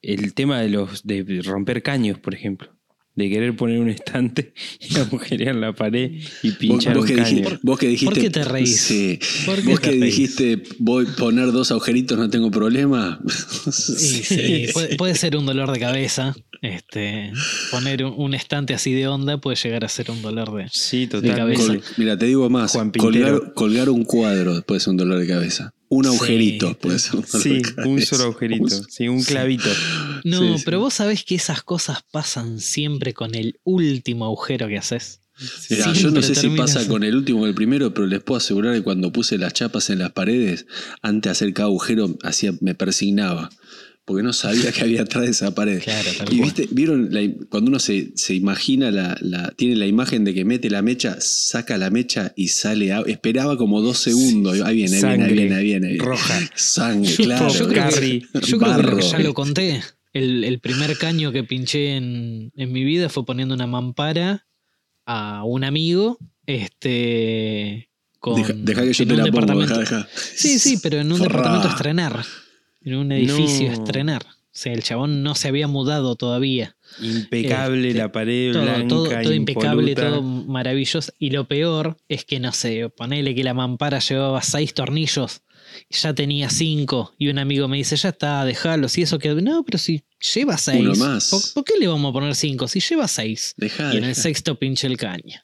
el tema de los de romper caños, por ejemplo. De querer poner un estante y agujerear la pared y pinchar vos un que caño. dijiste, vos que dijiste. ¿Por qué te reís? Sí. ¿Por qué Vos te que reís? dijiste, voy a poner dos agujeritos, no tengo problema. y sí, puede, puede ser un dolor de cabeza. Este, poner un, un estante así de onda puede llegar a ser un dolor de. Sí, de total. cabeza. Col- mira, te digo más. Juan. Colgar, colgar un cuadro puede ser un dolor de cabeza. Un Sí. agujerito puede ser un dolor Sí, un solo agujerito. Sí, un clavito. No, Sí, sí. pero vos sabés que esas cosas pasan siempre con el último agujero que haces. Mirá, yo no sé si pasa así. con el último o el primero, pero les puedo asegurar que cuando puse las chapas en las paredes, antes de hacer cada agujero, hacía, me persignaba. Porque no sabía que había atrás de esa pared. Claro, Y viste, vieron la cuando uno se, se imagina la, la- tiene la imagen de que mete la mecha, saca la mecha y sale. a- esperaba como dos segundos. Ahí viene, ahí viene, ahí viene, ahí viene. roja. Sangre, claro. yo creo que-. Yo creo que Barro. ya lo conté. El, el primer caño que pinché en, en mi vida fue poniendo una mampara a un amigo. Este. Con, Deja, deja que yo te la pongo, deja, deja. Sí, sí, pero en un departamento a estrenar. En un edificio a estrenar. O sea, el chabón no se había mudado todavía. Impecable Este, la pared Todo, blanca. todo, todo impecable, todo maravilloso. Y lo peor es que, no sé, ponele que la mampara llevaba seis tornillos. y Ya tenía cinco. Y un amigo me dice, ya está, déjalos. Y eso que. No, pero si lleva seis. Uno más. ¿Por, por qué le vamos a poner cinco? Si lleva seis. Deja, y en el sexto pinche el caño.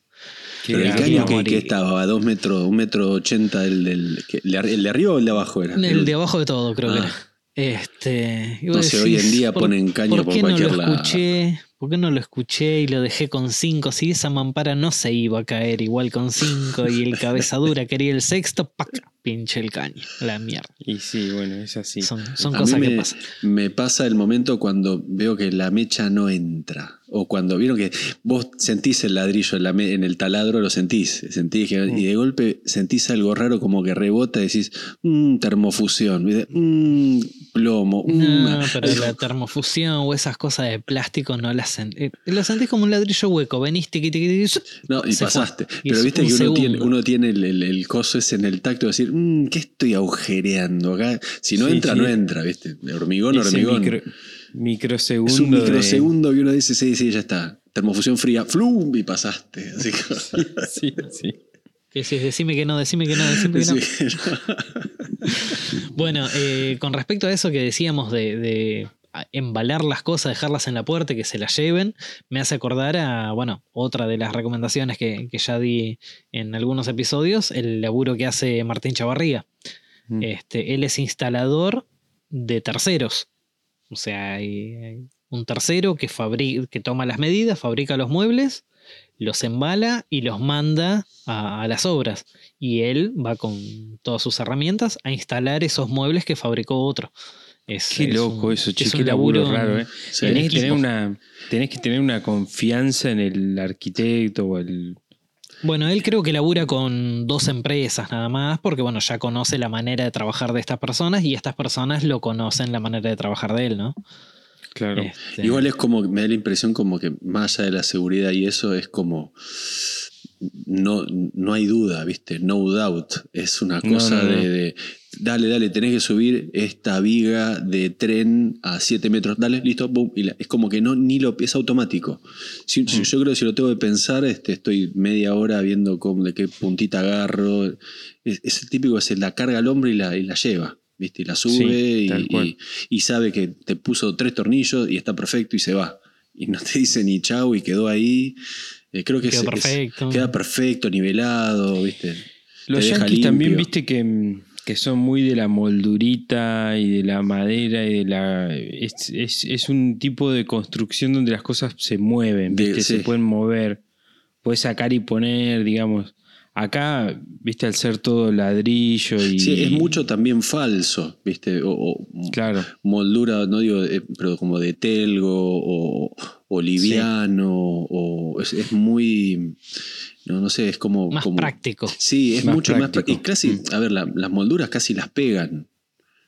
Qué Pero el caño que, estaba a dos metros, un metro ochenta, el, del, que- el de arri- el de arriba o el de abajo era. El de abajo de todo, creo que Ah. era. Este, No vos sé, hoy en decís, día ¿por- ponen caño ¿por por qué no cualquier lo lado? escuché? ¿Por qué no lo escuché y lo dejé con cinco? Si esa mampara no se iba a caer igual con cinco y el cabezadura quería el sexto, ¡pac! Pinche el caño. La mierda. Y sí, bueno, es así. Son, son A cosas mí que me, pasan. me pasa el momento cuando veo que la mecha no entra. O cuando vieron que vos sentís el ladrillo en, la me- en el taladro, lo sentís. sentís que- Y de golpe sentís algo raro como que rebota y decís, mmm, termofusión, ¿viste? "Mm, plomo. mm". No, pero la termofusión o esas cosas de plástico no las sentís. Lo sentís como un ladrillo hueco. Venís, tiqui, tiqui, tiqui, No, y fue. pasaste. Y Pero viste un que uno tiene, segundo. uno tiene el, el- el coso ese en el tacto de decir, "Mm, ¿qué estoy agujereando acá? Si no Sí, entra, sí. no entra, ¿viste? Hormigón, Ese hormigón. micro- microsegundo. es un de- microsegundo que uno dice, sí, sí, ya está. Termofusión fría, flum, y pasaste. Así que, Sí, sí. Que decís, decime que no, decime que no, decime que no. Sí, Bueno, eh, con respecto a eso que decíamos de, de embalar las cosas, dejarlas en la puerta que se las lleven, me hace acordar a, bueno, otra de las recomendaciones que, que ya di en algunos episodios, el laburo que hace Martín Chavarría. Mm. Este, él es instalador de terceros. O sea, hay, hay un tercero que, que toma las medidas, fabrica los muebles, los embala y los manda a, a las obras. Y él va con todas sus herramientas a instalar esos muebles que fabricó otro. Es, Qué es loco un- eso, che, es qué laburo, laburo raro, ¿eh? Sí. Tenés, que tener una, tenés que tener una confianza en el arquitecto o el. Bueno, él creo que labura con dos empresas nada más, porque bueno, ya conoce la manera de trabajar de estas personas y estas personas lo conocen la manera de trabajar de él, ¿no? Claro. Este, Igual es como, me da la impresión como que más allá de la seguridad y eso es como, no, no hay duda, ¿viste? No doubt. Es una No, cosa no, no. De, de, dale, dale, tenés que subir esta viga de tren a 7 metros, dale, listo, boom. Y la- es como que no, ni lo, es automático. Si- Mm. Yo creo que si lo tengo que pensar, este, estoy media hora viendo cómo, de qué puntita agarro. Es, es el típico que se la carga al hombro y la, y la lleva. ¿Viste? Y la sube Sí, y- sabe que te puso tres tornillos y está perfecto y se va. Y no te dice ni chau y quedó ahí. Eh, creo que Quedó es- es- perfecto. queda perfecto, nivelado, ¿viste? Los yankees también, viste, que, que son muy de la moldurita y de la madera y de la. Es, es- es un tipo de construcción donde las cosas se mueven, viste, se pueden mover. Puedes sacar y poner, digamos. Acá, viste, al ser todo ladrillo y. Sí, es mucho también falso, ¿viste? O, o Claro. moldura, no digo, eh, pero como de telgo o, o liviano, o es, es muy, no, no sé, es como... más como- práctico. Sí, es Más mucho más... práctico. Y casi, Mm. a ver, la- las molduras casi las pegan,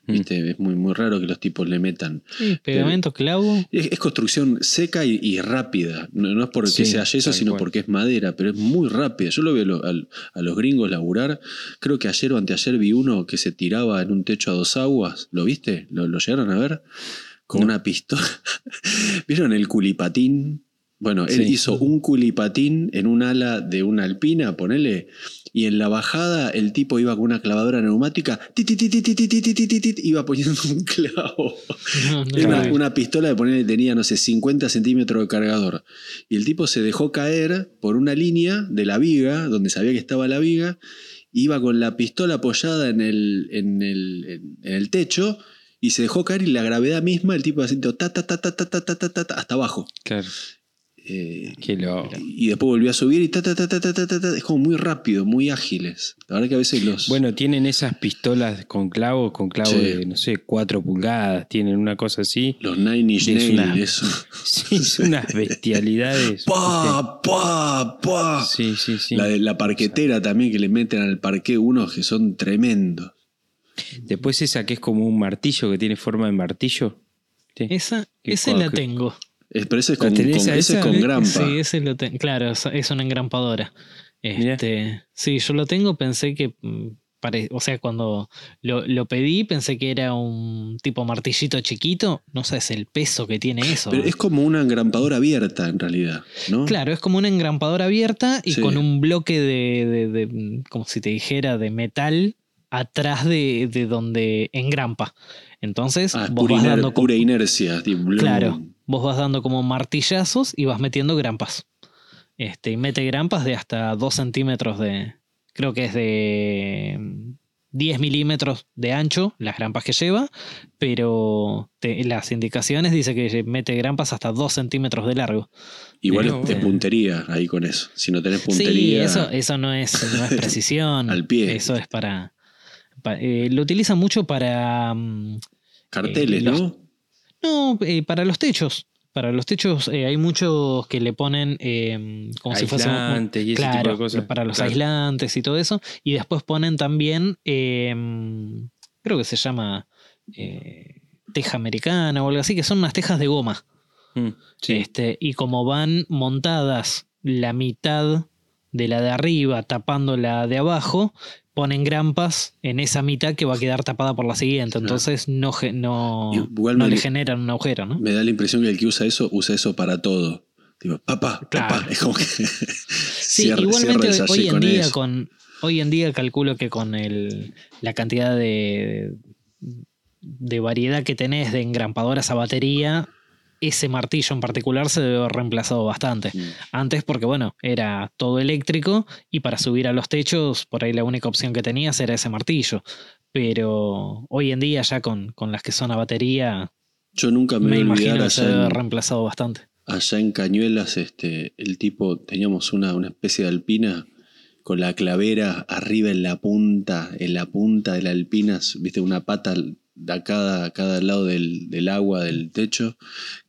Mm. ¿viste? Es muy, muy raro que los tipos le metan. Sí, pegamento, clavo. Es, es construcción seca y, y rápida. No, no es porque Sí, sea yeso, sino cual. porque es madera, pero es muy rápida. Yo lo veo a lo- al- a, los gringos laburar. Creo que ayer o anteayer vi uno que se tiraba en un techo a dos aguas. ¿Lo viste? ¿Lo, lo llegaron a ver? Con una pistola. ¿Vieron el culipatín? Bueno, él Sí. hizo un culipatín en un ala de una alpina, ponele, y en la bajada el tipo iba con una clavadora neumática, ti, ti, ti, ti, ti, ti, ti, ti, ti, ti, iba poniendo un clavo. No, no una, vi. una pistola de poner tenía, no sé, 50 centímetros de cargador. Y el tipo se dejó caer por una línea de la viga, donde sabía que estaba la viga, iba con la pistola apoyada en el, en el, en- en el techo y se dejó caer y la gravedad misma, el tipo haciendo ta, ta, ta, ta, ta, ta, ta, ta, ta, hasta abajo. Claro. Eh, Qué loco. y después volvió a subir y ta, ta, ta, ta, ta, ta, ta, ta. es como muy rápido, muy ágiles. La verdad que a veces los... Bueno, tienen esas pistolas con clavos, con clavos Sí. de, no sé, 4 pulgadas, tienen una cosa así. los Nine Inch Es Nails, una- eso. Sí, son unas bestialidades. ¡Pa! ¡Pa! ¡Pa! Sí, sí, sí. La de la parquetera también que le meten al parque unos que son tremendos. Después esa que es como un martillo, que tiene forma de martillo. Sí. Esa, esa la tengo. Es- pero ese es ¿La con, con- ese es con Eh, grampa. Sí, ese lo tengo. Claro, es- una engrampadora. Mirá. Este, sí, yo lo tengo, pensé que. mm, pare- o sea, cuando lo, lo pedí, pensé que era un tipo martillito chiquito. No sabes el peso que tiene eso. Pero es como una engrampadora abierta en realidad, ¿no? Claro, es como una engrampadora abierta y Sí. con un bloque de, de- de, mm, como si te dijera, de metal atrás de, de donde engrampa. Entonces, Ah, vos pura, vas iner- dando como- pura inercia. tipo, blum. Claro, vos vas dando como martillazos y vas metiendo grampas. Este, y mete grampas de hasta 2 centímetros de. Creo que es de mm, 10 milímetros de ancho las grampas que lleva, pero te- las indicaciones dice que mete grampas hasta 2 centímetros de largo. Igual Mirá es, es vos. puntería ahí con eso. Si no tenés Sí, puntería. eso, eso no, es, no es precisión. Al pie. Eso es para. pa- eh, lo utilizan mucho para. mm, Carteles, eh, los- ¿no? No, eh, para los techos. Para los techos eh, hay muchos que le ponen eh, como si fuese un- y ese tipo de claro, cosas. para los Claro. aislantes y todo eso. Y después ponen también, eh, creo que se llama eh, teja americana o algo así, que son unas tejas de goma. Mm, sí. Este, y como van montadas la mitad de la de arriba tapando la de abajo, ponen grampas en esa mitad que va a quedar tapada por la siguiente. Entonces no, no, Igual no me- le generan un agujero, ¿no? Me da la impresión que el que usa eso, usa eso para todo. Digo, papá, Claro. papá. Es como que. Sí, cierra- igualmente cierra hoy en con día eso. con hoy en día calculo que con el, la cantidad de, de variedad que tenés de engrampadoras a batería, ese martillo en particular se debe haber reemplazado bastante. Mm. Antes porque bueno, era todo eléctrico y para subir a los techos por ahí la única opción que tenías era ese martillo. Pero hoy en día ya con, con las que son a batería, Yo nunca me, imagino que se debe haber reemplazado bastante. allá en Cañuelas, este, el tipo, teníamos una, una especie de alpina con la clavera arriba en la punta, en la punta de la alpina, viste, una pata a cada, a cada lado del, del agua del techo,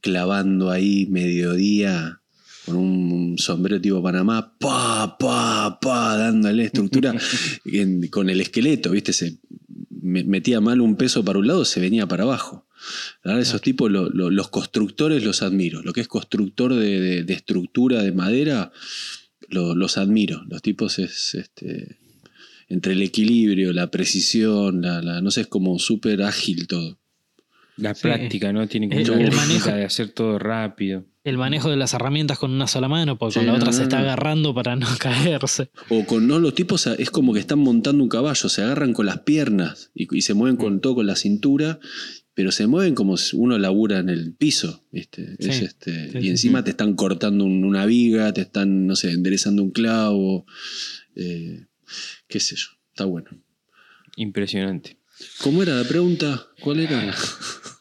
clavando ahí mediodía con un sombrero tipo Panamá, pa, pa, pa, dándole estructura en- con el esqueleto, viste, se me- metía mal un peso para un lado, se venía para abajo. Verdad, esos tipos, lo- lo- los constructores los admiro. Lo que es constructor de, de- de estructura de madera, lo- los admiro. Los tipos es este, entre el equilibrio, la precisión, la, la- no sé, es como súper ágil todo. La Sí. práctica, ¿no? Tiene que El- el manejo- de hacer todo rápido. El manejo de las herramientas con una sola mano, porque con la no, otra no, se está no. agarrando para no caerse. O con no, los tipos es como que están montando un caballo, se agarran con las piernas y, y se mueven con todo con la cintura, pero se mueven como si uno labura en el piso, ¿viste? Es este, sí, y sí. encima te están cortando un- una viga, te están, no sé, enderezando un clavo, eh, qué sé yo, está bueno. Impresionante. ¿Cómo era la pregunta? ¿Cuál era?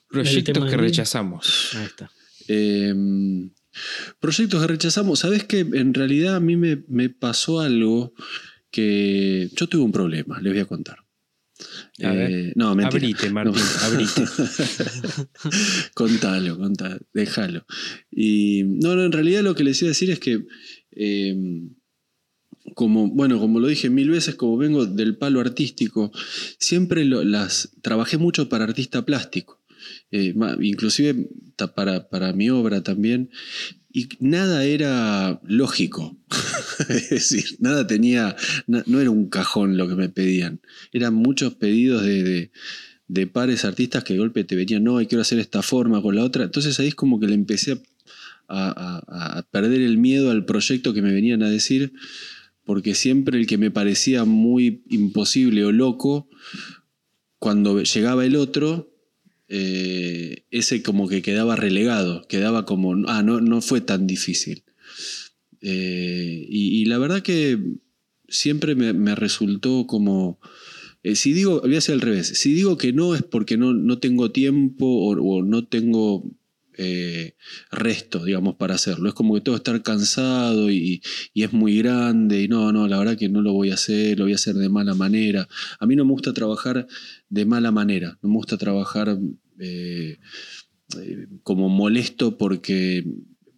Proyectos que rechazamos. Ahí está. Eh, proyectos que rechazamos. ¿Sabes que En realidad a mí me, me pasó algo que yo tuve un problema, les voy a contar. A ver. Eh, no, mentira. Abrite, Martín, No. abrite. contalo, contalo, déjalo. Y no, no, en realidad lo que les iba a decir es que, eh, como, bueno, como lo dije mil veces, como vengo del palo artístico, siempre las trabajé mucho para artista plástico. Eh, inclusive para, para mi obra también, y nada era lógico. es decir, nada tenía, no era un cajón lo que me pedían. Eran muchos pedidos de, de- de pares artistas que de golpe te venían, no, quiero hacer esta forma con la otra. Entonces ahí es como que le empecé a, a- a perder el miedo al proyecto que me venían a decir, porque siempre el que me parecía muy imposible o loco, cuando llegaba el otro, eh, ese como que quedaba relegado, quedaba como, ah, no, no fue tan difícil. Eh, y, la verdad que siempre me, resultó como, eh, si digo, voy a hacer al revés, si digo que no es porque no, no tengo tiempo o no tengo eh, resto, digamos, para hacerlo. Es como que tengo que estar cansado y, es muy grande y no, no, la verdad que no lo voy a hacer, lo voy a hacer de mala manera. A mí no me gusta trabajar de mala manera, no me gusta trabajar eh, eh, como molesto porque,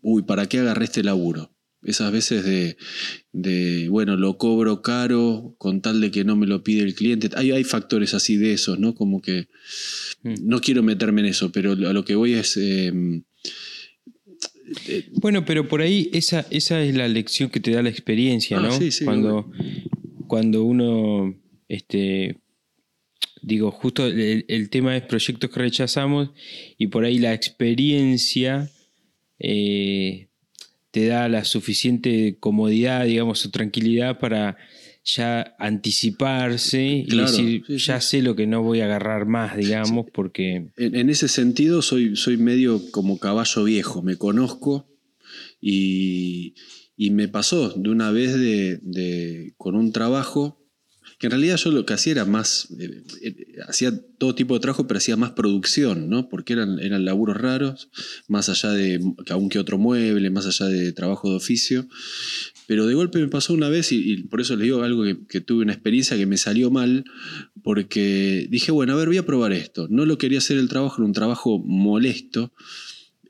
uy, ¿para qué agarré este laburo? Esas veces de, de, bueno, lo cobro caro con tal de que no me lo pide el cliente. Hay, hay factores así de esos, ¿no? Como que Mm. no quiero meterme en eso, pero a lo que voy es... eh, eh, Bueno, pero por ahí esa, esa es la lección que te da la experiencia, Ah, ¿no? sí, sí, cuando, cuando uno, este, digo, justo el, el tema es proyectos que rechazamos y por ahí la experiencia eh, te da la suficiente comodidad, digamos, o tranquilidad para ya anticiparse y decir, sí, sí. ya sé lo que no voy a agarrar más, digamos, porque... En, en ese sentido soy, soy medio como caballo viejo, me conozco y, y me pasó de una vez de, de- con un trabajo en realidad yo lo que hacía era más, eh, eh, hacía todo tipo de trabajo, pero hacía más producción, ¿no? Porque eran, eran laburos raros, más allá de que aún que otro mueble, más allá de trabajo de oficio. Pero de golpe me pasó una vez, y, por eso les digo algo que, que tuve una experiencia que me salió mal, porque dije, bueno, a ver, voy a probar esto. No lo quería hacer el trabajo, era un trabajo molesto,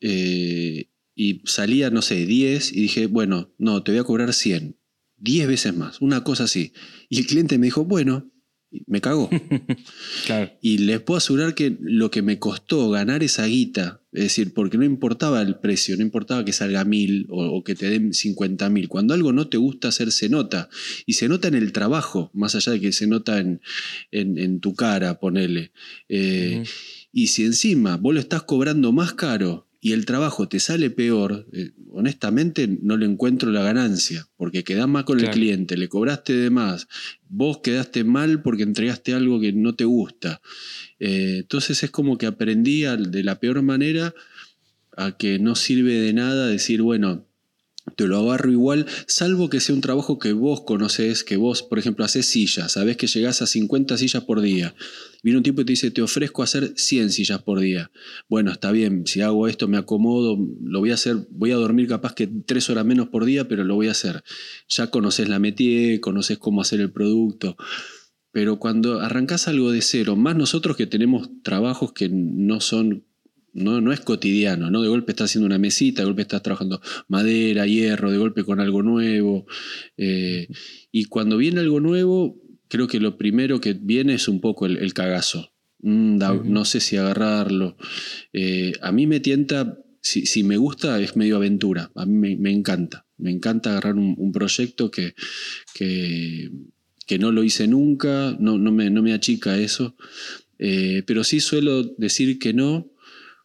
eh, y salía, no sé, 10 y dije, bueno, no, te voy a cobrar 100. 10 veces más, una cosa así. Y el cliente me dijo, bueno, me cagó. Claro. Y les puedo asegurar que lo que me costó ganar esa guita, es decir, porque no importaba el precio, no importaba que salga mil o, o que te den 50 mil. Cuando algo no te gusta hacer, se nota. Y se nota en el trabajo, más allá de que se nota en, en- en tu cara, ponele. Eh. Y si encima vos lo estás cobrando más caro y el trabajo te sale peor, eh, honestamente no le encuentro la ganancia, porque quedás más con Claro. el cliente, le cobraste de más, vos quedaste mal porque entregaste algo que no te gusta. Eh, entonces es como que aprendí de la peor manera a que no sirve de nada decir, bueno, te lo agarro igual, salvo que sea un trabajo que vos conocés, que vos, por ejemplo, haces sillas, sabés que llegás a 50 sillas por día. Viene un tipo y te dice, te ofrezco hacer 100 sillas por día. Bueno, está bien, si hago esto me acomodo, lo voy a hacer, voy a dormir capaz que tres horas menos por día, pero lo voy a hacer. Ya conoces la métier, conoces cómo hacer el producto. Pero cuando arrancás algo de cero, más nosotros que tenemos trabajos que no son, no, no es cotidiano, ¿no? De golpe estás haciendo una mesita, de golpe estás trabajando madera, hierro, de golpe con algo nuevo. eh, y cuando viene algo nuevo, creo que lo primero que viene es un poco el, el cagazo. Mm, da-. No sé si agarrarlo. Eh, a mí me tienta, si, si me gusta, es medio aventura. A mí me, me encanta. Me encanta agarrar un, un proyecto que, que, que no lo hice nunca, no, no, me, no me achica eso. Eh, pero sí suelo decir que no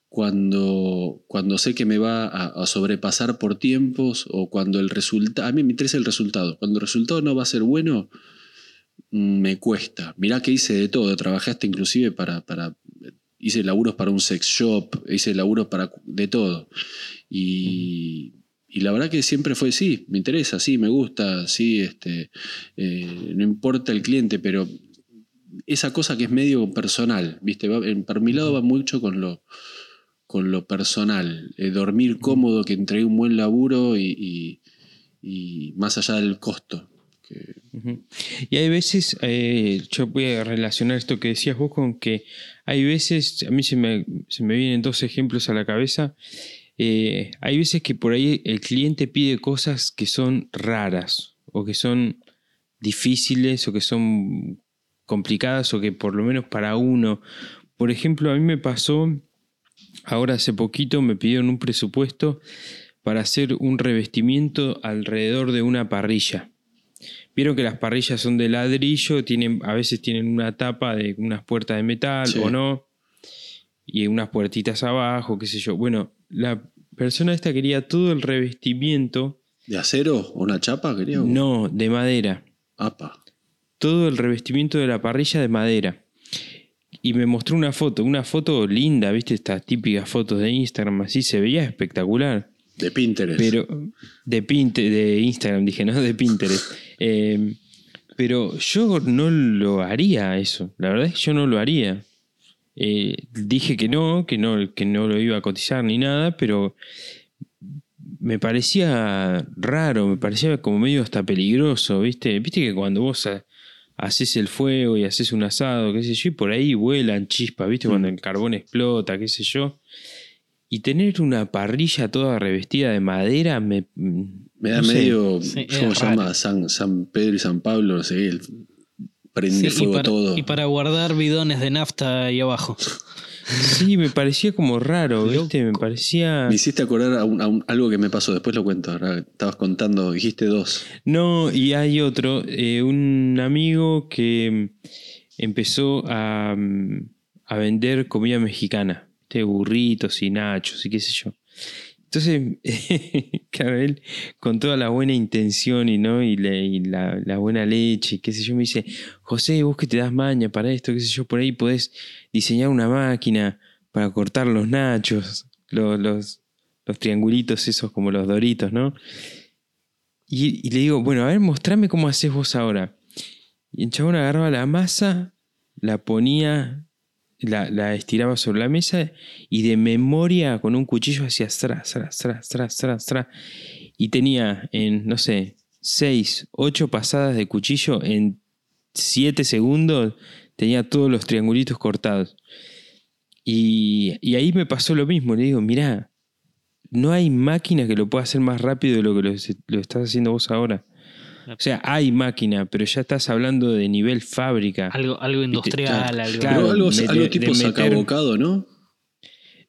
cuando, cuando sé que me va a, a sobrepasar por tiempos o cuando el resultado, a mí me interesa el resultado, cuando el resultado no va a ser bueno, mm, me cuesta. Mirá que hice de todo, trabajé hasta inclusive para, para hice laburos para un sex shop, hice laburos para de todo. Y, y la verdad que siempre fue, sí, me interesa, sí, me gusta, sí, este, eh, no importa el cliente, pero esa cosa que es medio personal, ¿viste? Va- en- para mi lado va mucho con lo, con lo personal. eh, dormir cómodo, que entregué un buen laburo y, y- y más allá del costo. que-. Y hay veces, eh, yo voy a relacionar esto que decías vos con que hay veces, a mí se me, se me vienen dos ejemplos a la cabeza, eh, hay veces que por ahí el cliente pide cosas que son raras o que son difíciles o que son complicadas o que por lo menos para uno, por ejemplo, a mí me pasó, ahora hace poquito me pidieron un presupuesto para hacer un revestimiento alrededor de una parrilla. Vieron que las parrillas son de ladrillo, tienen, a veces tienen una tapa de unas puertas de metal Sí. o no, y unas puertitas abajo, qué sé yo. Bueno, la persona esta quería todo el revestimiento, ¿De acero o una chapa, quería? no, de madera. Apa. Todo el revestimiento de la parrilla de madera. Y me mostró una foto, una foto linda, viste, estas típicas fotos de Instagram, así se veía espectacular. De Pinterest. Pero de Pinte, de Instagram dije, no de Pinterest. Eh, pero yo no lo haría eso. La verdad es que yo no lo haría. Eh, dije que no, que no, que no lo iba a cotizar ni nada, pero me parecía raro, me parecía como medio hasta peligroso, ¿viste? Viste que cuando vos haces el fuego y haces un asado, qué sé yo, y por ahí vuelan chispas, ¿viste? Cuando el carbón explota, qué sé yo. Y tener una parrilla toda revestida de madera me... Me da no medio. Sí, ¿Cómo se llama? San, San Pedro y San Pablo, no sé, el- prende Sí, y, fuego para, todo. y para guardar bidones de nafta ahí abajo. Sí, me parecía como raro, ¿viste? Me parecía... Me hiciste acordar a, un- a un- algo que me pasó, después lo cuento. Ahora estabas contando, dijiste dos. No, y hay otro, eh, un amigo que empezó a, mm, a vender comida mexicana, ¿viste? burritos y nachos y qué sé yo. Entonces, claro, él con toda la buena intención y, ¿no? y, la, y la- la buena leche, y qué sé yo, me dice, José, vos que te das maña para esto, qué sé yo, por ahí podés diseñar una máquina para cortar los nachos, los, triangulitos esos como los doritos, ¿no? Y, le digo, bueno, a ver, mostrame cómo haces vos ahora. Y el chabón agarraba la masa, la ponía, la, estiraba sobre la mesa y de memoria con un cuchillo hacía tras, tras, tras, tras. Y tenía en, no sé, seis, ocho pasadas de cuchillo en siete segundos, tenía todos los triangulitos cortados. Y, y ahí me pasó lo mismo, le digo, mirá, no hay máquina que lo pueda hacer más rápido de lo que lo, lo estás haciendo vos ahora. O sea, hay máquina, pero ya estás hablando de nivel fábrica. Algo, algo industrial, algo. Claro, algo, de- tipo meter- sacabocado, ¿no?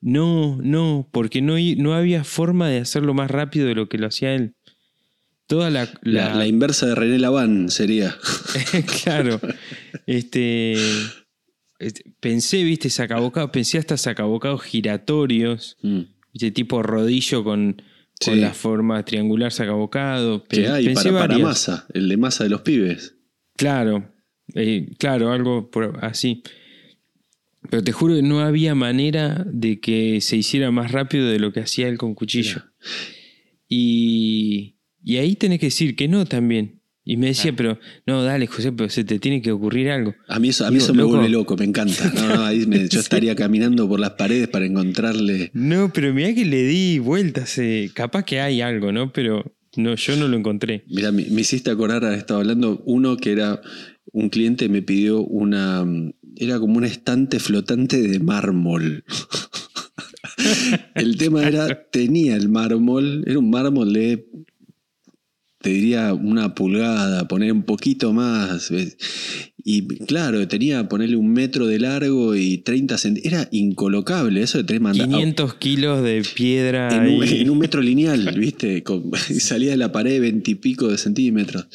No, no, porque no, no había forma de hacerlo más rápido de lo que lo hacía él. Toda la. La, la- la inversa de René Laván sería. claro. Este. este, Pensé, viste, sacabocados, pensé hasta sacabocados giratorios, Mm. viste, tipo rodillo con, con la forma triangular sacabocado. Que Pe- hay pensé para, masa, el de masa de los pibes. Claro, eh, claro, algo por- así. Pero te juro que no había manera de que se hiciera más rápido de lo que hacía él con cuchillo. Y, y ahí tenés que decir que no también. Y me decía, pero no, dale, José, pero se te tiene que ocurrir algo. A mí eso, a mí Digo, eso me loco. vuelve loco, me encanta. No, no, ahí me- yo estaría caminando por las paredes para encontrarle. No, pero mirá que le di vueltas. eh, Capaz que hay algo, ¿no? Pero no, yo no lo encontré. Mira, me, me hiciste acordar, estaba hablando, uno que era un cliente me pidió una. Era como un estante flotante de mármol. el tema era, tenía el mármol, era un mármol de. Te diría una pulgada, poner un poquito más. ¿ves? Y claro, tenía ponerle un metro de largo y 30 centímetros. Era incolocable, eso de tres mandados. 500 kilos de piedra. En un, ahí. en un metro lineal, ¿viste? Con- y salía de la pared veintipico de centímetros.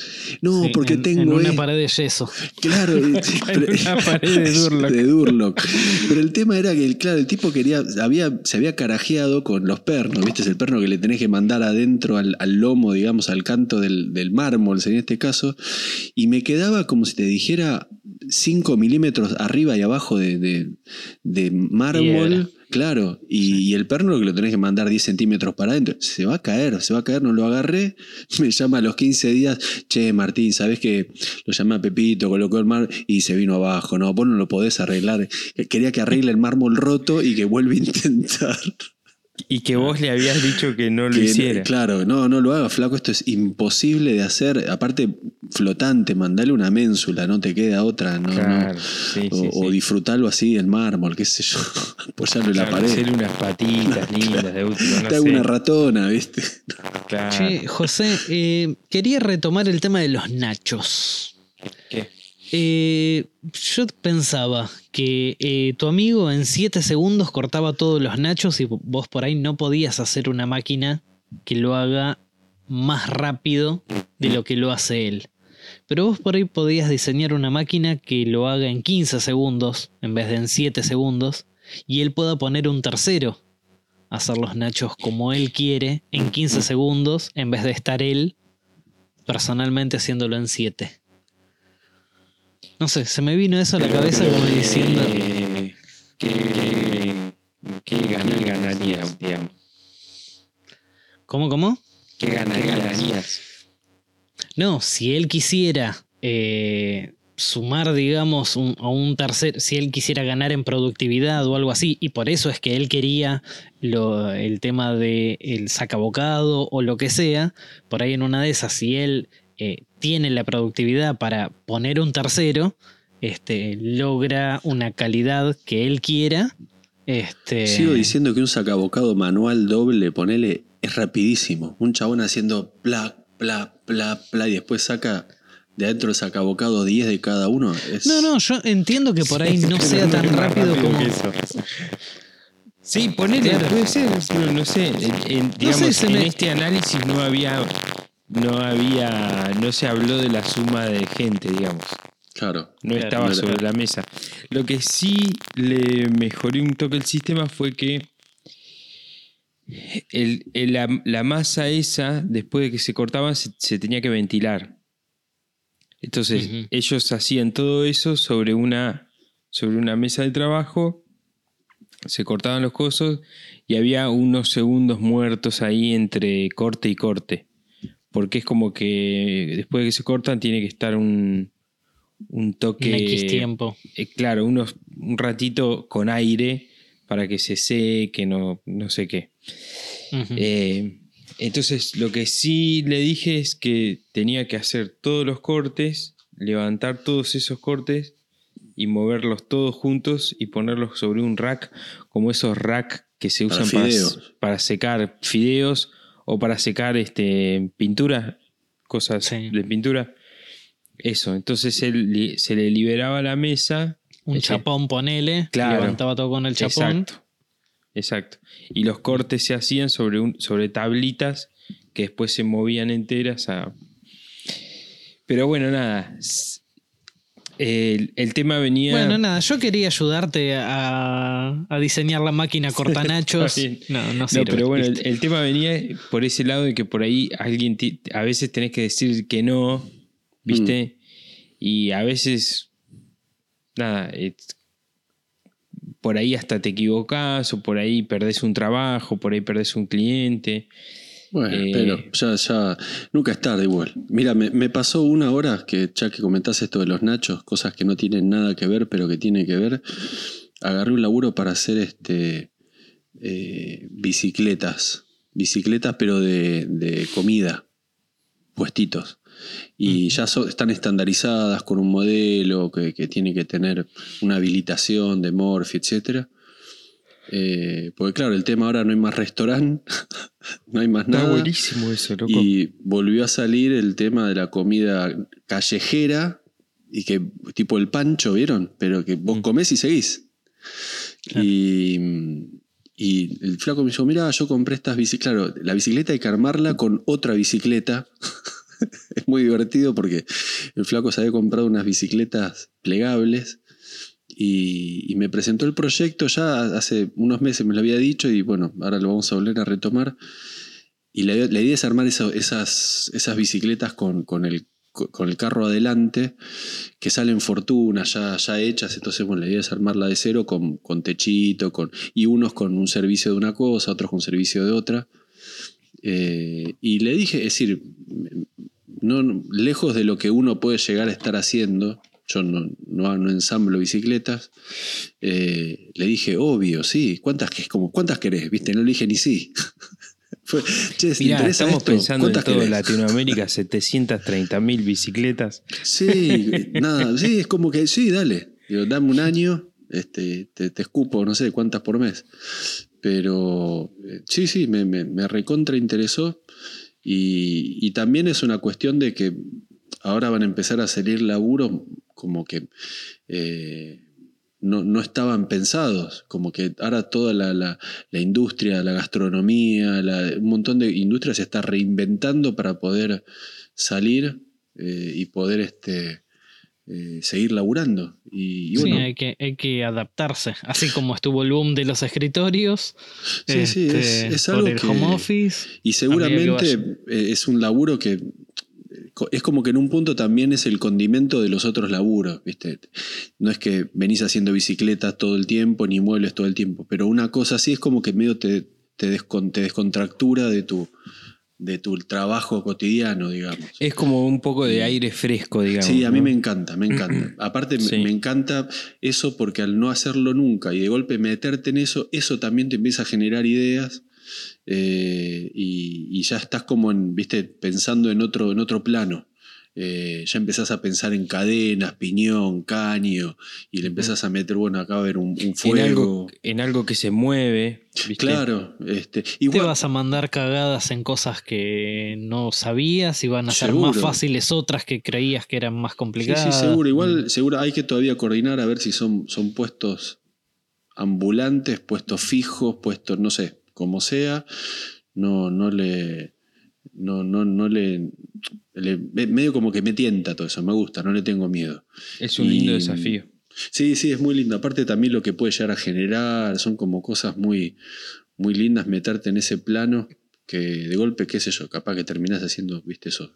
No, Sí, porque en- tengo. En una eh, pared de yeso. Claro, y- pero- una pared de Durlock. de Durlock. Pero el tema era que, el- claro, el tipo quería, había, se había carajeado con los pernos, ¿viste? Es el perno que le tenés que mandar adentro al, al lomo, digamos, al canto del, del mármol, en este caso. Y me quedaba como si te dijera 5 milímetros arriba y abajo de, de- de mármol. Claro, y, y el perno que lo tenés que mandar 10 centímetros para adentro, se va a caer, se va a caer, no lo agarré, me llama a los 15 días, che Martín, ¿sabés que lo llamé a Pepito, colocó el mar y se vino abajo? No, vos no lo podés arreglar. Quería que arregle el mármol roto y que vuelva a intentar. Y que vos le habías dicho que no lo Que- hiciera. Claro, no, no lo haga, flaco, esto es imposible de hacer. Aparte, flotante, mandale una ménsula, no te queda otra, no, no. Claro, sí, O, sí, o sí. disfrutarlo así, el mármol, qué sé yo, apoyarlo en la Claro, pared. hacerle unas patitas lindas de último, no Te hago sé. una ratona, ¿viste? Claro. Che, José, eh, quería retomar el tema de los nachos. ¿Qué? Eh, yo pensaba que eh, tu amigo en 7 segundos cortaba todos los nachos y vos por ahí no podías hacer una máquina que lo haga más rápido de lo que lo hace él. Pero vos por ahí podías diseñar una máquina que lo haga en 15 segundos en vez de en 7 segundos y él pueda poner un tercero hacer los nachos como él quiere en 15 segundos en vez de estar él personalmente haciéndolo en 7. No sé, se me vino eso a la cabeza como diciendo. Eh, ¿Qué, qué ganar ganaría, digamos? ¿Cómo, cómo? ¿Qué ganar ganarías? No, si él quisiera eh, sumar, digamos, un- a un tercer, si él quisiera ganar en productividad o algo así, y por eso es que él quería lo- el tema de el sacabocado o lo que sea, por ahí en una de esas, si él eh, tiene la productividad para poner un tercero, este, logra una calidad que él quiera. Este, Sigo diciendo que un sacabocado manual doble, ponele, es rapidísimo. Un chabón haciendo pla, pla, pla, pla, y después saca de adentro el sacabocado 10 de cada uno. Es- No, no, yo entiendo que por ahí no sea tan rápido como. que eso. Sí, ponele, Claro. puede ser, pero no sé. en- en- digamos, se en me- este análisis no había. No había. No se habló de la suma de gente, digamos. Claro. No estaba sobre la mesa. Lo que sí le mejoré un toque el sistema fue que el- el- la, la masa esa, después de que se cortaba, se, se tenía que ventilar. Entonces, ellos hacían todo eso sobre una, sobre una mesa de trabajo, se cortaban los cosos y había unos segundos muertos ahí entre corte y corte. Porque es como que después de que se cortan tiene que estar un, un toque... Un X tiempo. eh, claro, unos, un ratito con aire para que se seque, no, no sé qué. Eh, entonces, lo que sí le dije es que tenía que hacer todos los cortes, levantar todos esos cortes y moverlos todos juntos y ponerlos sobre un rack, como esos rack que se usan para secar fideos o para secar este, pintura, cosas Sí. de pintura. Eso, entonces él se le liberaba la mesa. Un Ese- chapón, ponele. Claro. Levantaba todo con el chapón. Exacto. Exacto. Y los cortes se hacían sobre, un, sobre tablitas que después se movían enteras a. Pero bueno, nada. El, el tema venía. Bueno, nada, yo quería ayudarte a, a diseñar la máquina cortanachos. No, no No, sirve. pero bueno, el, tema venía por ese lado de que por ahí alguien a veces tenés que decir que no, ¿viste? Y a veces, nada, por ahí hasta te equivocás o por ahí perdés un trabajo, por ahí perdés un cliente. Bueno, Eh, pero ya, ya, nunca es tarde igual. Mira, me, me pasó una hora que ya que comentás esto de los nachos, cosas que no tienen nada que ver, pero que tienen que ver. Agarré un laburo para hacer este eh, bicicletas. Bicicletas, pero de, de comida. Puestitos. Y ya so- están estandarizadas con un modelo que, que tiene que tener una habilitación de Morphy, etcétera. Eh, porque claro, el tema ahora no hay más restaurante, no hay más Está nada. buenísimo eso, loco. Y volvió a salir el tema de la comida callejera y que tipo el pancho, ¿vieron? Pero que vos Mm. comés y seguís. Claro. Y, y el flaco me dijo, mira, yo compré estas bicicletas. Claro, la bicicleta hay que armarla con otra bicicleta. es muy divertido porque el flaco se había comprado unas bicicletas plegables y, y me presentó el proyecto ya hace unos meses, me lo había dicho y bueno, ahora lo vamos a volver a retomar. Y la, la idea es armar eso- esas, esas bicicletas con, con el, con el carro adelante, que salen fortunas ya, ya hechas. Entonces, bueno, la idea es armarla de cero con, con techito, con, y unos con un servicio de una cosa, otros con servicio de otra. Eh, y le dije, es decir, no, lejos de lo que uno puede llegar a estar haciendo, yo no, no, no ensamblo bicicletas, eh, le dije, obvio, sí, ¿cuántas, que- como, ¿cuántas querés? ¿Viste? No le dije ni sí. Fue, che, ¿te Mirá, estamos esto? pensando en ¿Cuántas todo querés? Latinoamérica, 730 mil bicicletas. Sí, nada, sí, es como que, sí, dale. Digo, dame un año, este, te, te escupo, no sé cuántas por mes. Pero eh, sí, sí, me, me, me recontra interesó. Y, y también es una cuestión de que ahora van a empezar a salir laburos como que eh, no, no estaban pensados. Como que ahora toda la, la- la industria, la gastronomía, la- un montón de industrias se está reinventando para poder salir eh, y poder este, eh, seguir laburando. Y, y Sí, bueno, hay que, hay que adaptarse. Así como estuvo el boom de los escritorios. Sí, sí, es- este, es por algo el que- home office. Y seguramente es un laburo que es como que en un punto también es el condimento de los otros laburos, ¿viste? No es que venís haciendo bicicletas todo el tiempo ni muebles todo el tiempo, pero una cosa así es como que medio te, te, te descontractura de tu, de tu trabajo cotidiano, digamos. Es como un poco de aire fresco, digamos. Sí, a mí ¿no? me encanta, me encanta. Aparte, Sí. me encanta eso porque al no hacerlo nunca y de golpe meterte en eso, eso también te empieza a generar ideas eh, y, y ya estás como en, viste, pensando en otro, en otro plano. Eh, ya empezás a pensar en cadenas, piñón, caño, y le empezás a meter, bueno, acá va a haber un, un en, fuego. algo, en algo que se mueve. ¿viste? Claro, este, Te igual, vas a mandar cagadas en cosas que no sabías y van a ser más fáciles otras que creías que eran más Sí, complicadas. sí, seguro. Igual, seguro hay que todavía coordinar a ver si son, son puestos ambulantes, puestos fijos, puestos, no sé, como sea. No, no le. No, no, no le, le- me- Medio como que me tienta todo eso, me gusta, no le tengo miedo. Es un lindo desafío. Sí, sí, es muy lindo. Aparte también lo que puede llegar a generar, son como cosas muy, muy lindas meterte en ese plano que de golpe, qué sé yo, capaz que terminás haciendo, viste, esos,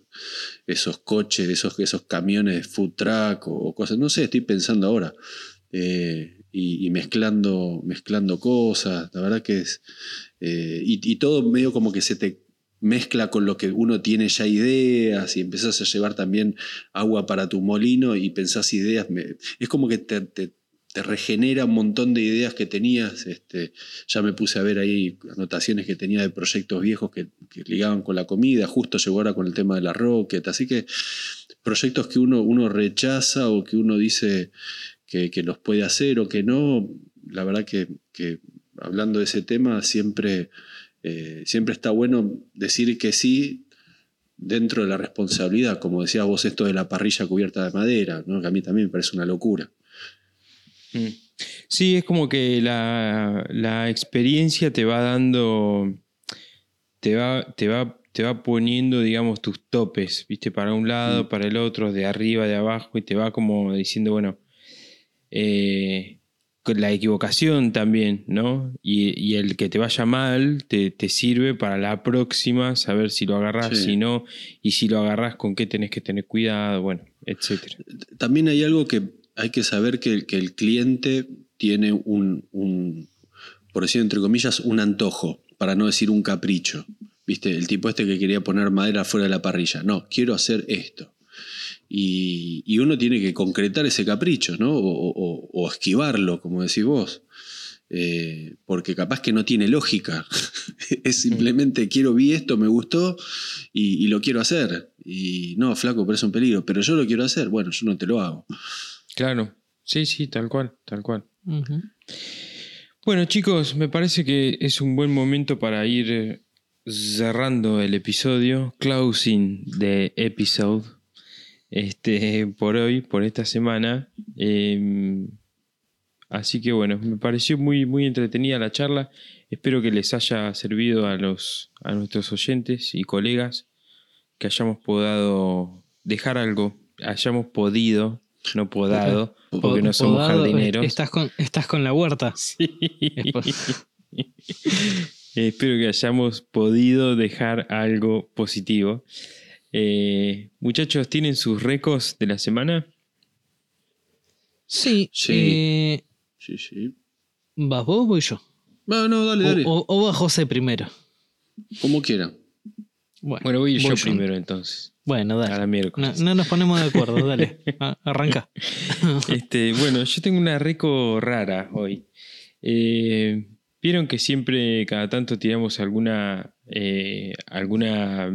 esos coches, esos, esos camiones de food truck o, o cosas, no sé, estoy pensando ahora. Eh, y, y mezclando, mezclando cosas, la verdad que es... eh, y, todo medio como que se te mezcla con lo que uno tiene ya ideas y empezás a llevar también agua para tu molino y pensás ideas. me- es como que te, te- regenera un montón de ideas que tenías. Este, ya me puse a ver ahí anotaciones que tenía de proyectos viejos que, que ligaban con la comida. Justo llegó ahora con el tema de la rocket. Así que proyectos que uno, uno rechaza o que uno dice que, que los puede hacer o que no, la verdad que, que hablando de ese tema, siempre, eh, siempre está bueno decir que sí dentro de la responsabilidad, como decías vos, esto de la parrilla cubierta de madera, ¿no? que a mí también me parece una locura. Mm. Sí, es como que la, la experiencia te va dando, te va, te va te va poniendo, digamos, tus topes, ¿viste? Para un lado, Mm. para el otro, de arriba, de abajo, y te va como diciendo, bueno, eh, la equivocación también, ¿no? Y, y el que te vaya mal te, te sirve para la próxima, saber si lo agarrás, Sí. si no, y si lo agarrás, con qué tenés que tener cuidado, bueno, etcétera. También hay algo que hay que saber que, que el cliente tiene un, un, por decir entre comillas, un antojo, para no decir un capricho. ¿Viste? El tipo este que quería poner madera fuera de la parrilla. No, quiero hacer esto. Y, y uno tiene que concretar ese capricho, ¿no? O, o- o esquivarlo, como decís vos. Eh, porque capaz que no tiene lógica. es simplemente quiero, vi esto, me gustó y, y lo quiero hacer. Y no, flaco, pero es un peligro. Pero yo lo quiero hacer. Bueno, yo no te lo hago. Claro, sí, sí, tal cual, tal cual. Bueno, chicos, me parece que es un buen momento para ir cerrando el episodio, closing the episode, este, por hoy, por esta semana. Eh, así que bueno, me pareció muy, muy entretenida la charla. Espero que les haya servido a los, a nuestros oyentes y colegas, que hayamos podido dejar algo, hayamos podido, no podado, porque no somos Podado, jardineros. Estás con, estás con la huerta. Sí. Espero que hayamos podido dejar algo positivo. Eh, muchachos, ¿tienen sus récords de la semana? Sí. Sí. eh, Sí, sí. ¿Vas vos o voy yo? No, no, dale, O, dale. o- o va José primero. Como quiera. Bueno, Bueno, voy yo primero entonces. Bueno, A dale. la No, miércoles. no nos ponemos de acuerdo, dale. A- Arranca. Este, bueno, yo tengo una reco rara hoy. Eh, Vieron que siempre, cada tanto, tiramos alguna. eh, alguna.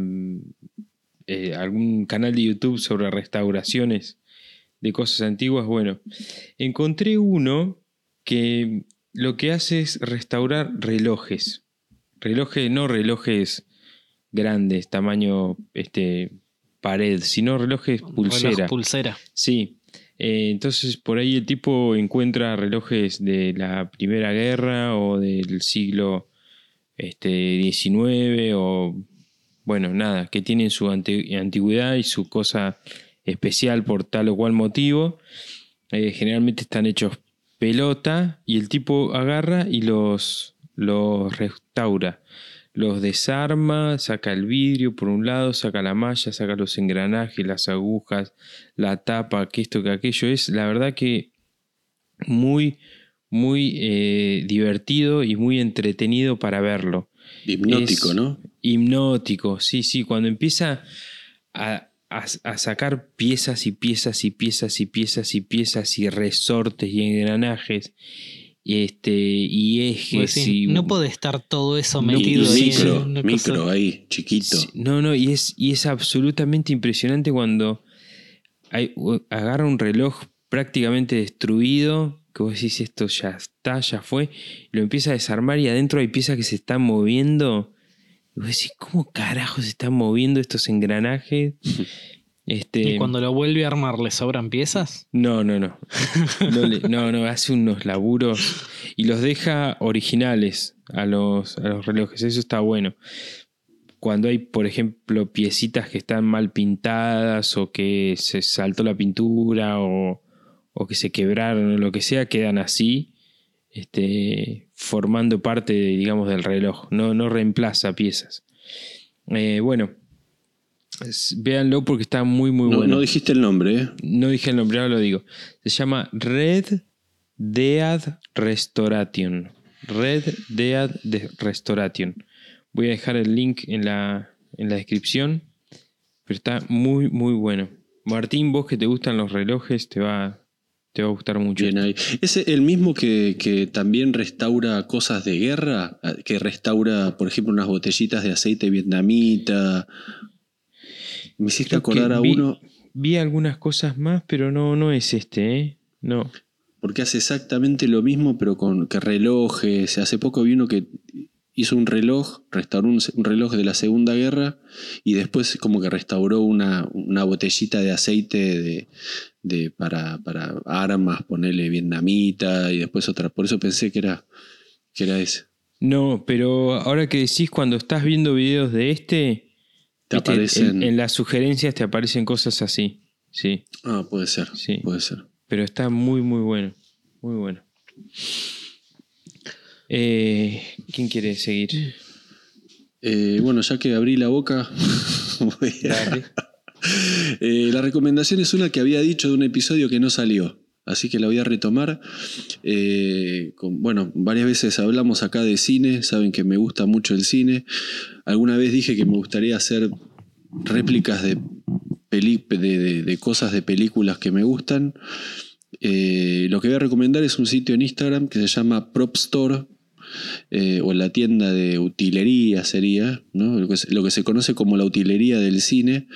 Eh, algún canal de YouTube sobre restauraciones de cosas antiguas. Bueno, encontré uno que lo que hace es restaurar relojes. Relojes, no relojes grandes, tamaño este, pared, sino relojes pulsera. Reloj pulsera. Sí. Eh, entonces por ahí el tipo encuentra relojes de la Primera Guerra o del siglo este, XIX o bueno, nada, que tienen su anti- antigüedad y su cosa especial por tal o cual motivo. Eh, generalmente están hechos pelota y el tipo agarra y los, los restaura. Los desarma, saca el vidrio por un lado, saca la malla, saca los engranajes, las agujas, la tapa, que esto, que aquello. Es la verdad que muy, muy eh, divertido y muy entretenido para verlo. Hipnótico, Es- ¿no? Hipnótico, sí, sí. Cuando empieza a, a- a sacar piezas y piezas y piezas y piezas y piezas y resortes y engranajes y, este, y ejes Pues sí, y... no puede estar todo eso No, metido ahí micro, en micro cosa. ahí, chiquito. Sí, No, no, y es, y es absolutamente impresionante cuando hay, agarra un reloj prácticamente destruido, que vos decís esto ya está, ya fue, y lo empieza a desarmar y adentro hay piezas que se están moviendo. Y vos decís, ¿cómo carajo se están moviendo estos engranajes? Este, Y cuando lo vuelve a armar, ¿le sobran piezas? no, no, no. No, le- no, no, hace unos laburos y los deja originales a los, a los relojes. Eso está bueno. Cuando hay, por ejemplo, piecitas que están mal pintadas o que se saltó la pintura o, o que se quebraron o lo que sea, quedan así, este, formando parte, digamos, del reloj. No, no reemplaza piezas. Eh, bueno, véanlo porque está muy, muy no, bueno. no dijiste el nombre, ¿eh? No dije el nombre, ahora lo digo. Se llama Red Dead Restoration. Red Dead de Restoration. Voy a dejar el link en la, en la descripción. Pero está muy, muy bueno. Martín, vos que te gustan los relojes, te va, te va a gustar mucho. Bien ahí. ¿Es el mismo que, que también restaura cosas de guerra? Que restaura, por ejemplo, unas botellitas de aceite vietnamita. Me hiciste Creo acordar a vi- uno. Vi algunas cosas más, pero no, no es este, ¿eh? No. porque hace exactamente lo mismo, pero con que relojes. Hace poco vi uno que hizo un reloj, restauró un, un reloj de la Segunda Guerra y después como que restauró una, una botellita de aceite de, de para, para armas, ponerle vietnamita y después otra. Por eso pensé que era, que era ese. No, pero ahora que decís cuando estás viendo videos de este, Te viste, aparecen. en, en las sugerencias te aparecen cosas así. Sí, Ah, puede ser. Sí. Puede ser. pero está muy, muy bueno. Muy bueno. Eh, ¿Quién quiere seguir? Eh, bueno, ya que abrí la boca, voy a- Dale. Eh, la recomendación es una que había dicho de un episodio que no salió. Así que la voy a retomar. Eh, con- bueno, varias veces hablamos acá de cine, saben que me gusta mucho el cine. Alguna vez dije que me gustaría hacer réplicas de, peli- de, cosas de películas que me gustan. Eh, lo que voy a recomendar es un sitio en Instagram que se llama Prop Store, eh, o la tienda de utilería sería, lo, que se, conoce como la utilería del cine.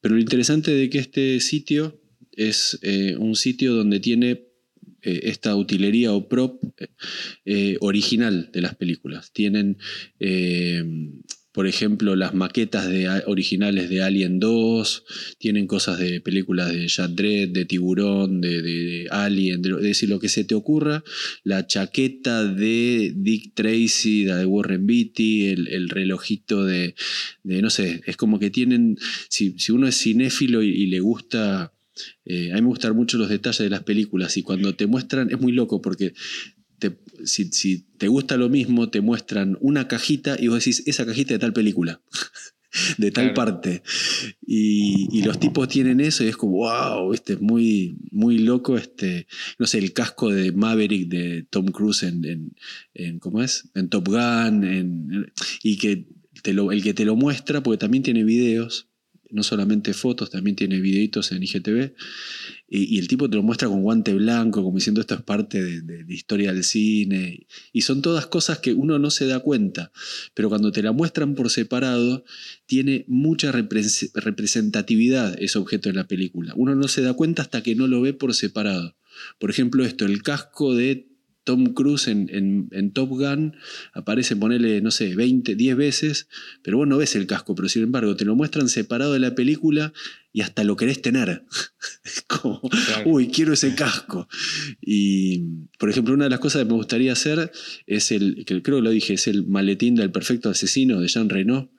Pero lo interesante de que este sitio es eh, un sitio donde tiene eh, esta utilería o prop original de las películas. Tienen, por ejemplo, las maquetas de, originales de Alien 2, tienen cosas de películas de Jack Dredd, de Tiburón, de, Alien, es decir, lo que se te ocurra, la chaqueta de Dick Tracy, la de Warren Beatty, el, el relojito de, no sé, es como que tienen, si, uno es cinéfilo y, y le gusta, eh, a mí me gustan mucho los detalles de las películas y cuando te muestran, es muy loco porque te- si, si te gusta lo mismo, te muestran una cajita y vos decís, esa cajita de tal película. De tal Claro. parte. Y, y los tipos tienen eso y es como, wow, este es muy, muy loco. Este, no sé, el casco de Maverick de Tom Cruise en, en, en- ¿cómo es? En Top Gun. en- y que te lo- el que te lo muestra, porque también tiene videos, no solamente fotos, también tiene videitos en IGTV. Y, el tipo te lo muestra con guante blanco, como diciendo esto es parte de, de la historia del cine. Y son todas cosas que uno no se da cuenta, pero cuando te la muestran por separado, tiene mucha repres- representatividad ese objeto en la película. Uno no se da cuenta hasta que no lo ve por separado. Por ejemplo, esto, el casco de Tom Cruise en, en- en Top Gun aparece, ponele, no sé, 20, 10 veces, pero vos no ves el casco, pero sin embargo te lo muestran separado de la película y hasta lo querés tener. Es como, Claro. uy, quiero ese casco. Y, por ejemplo, una de las cosas que me gustaría hacer es el, que creo que lo dije, es el maletín del perfecto asesino de Jean Reno,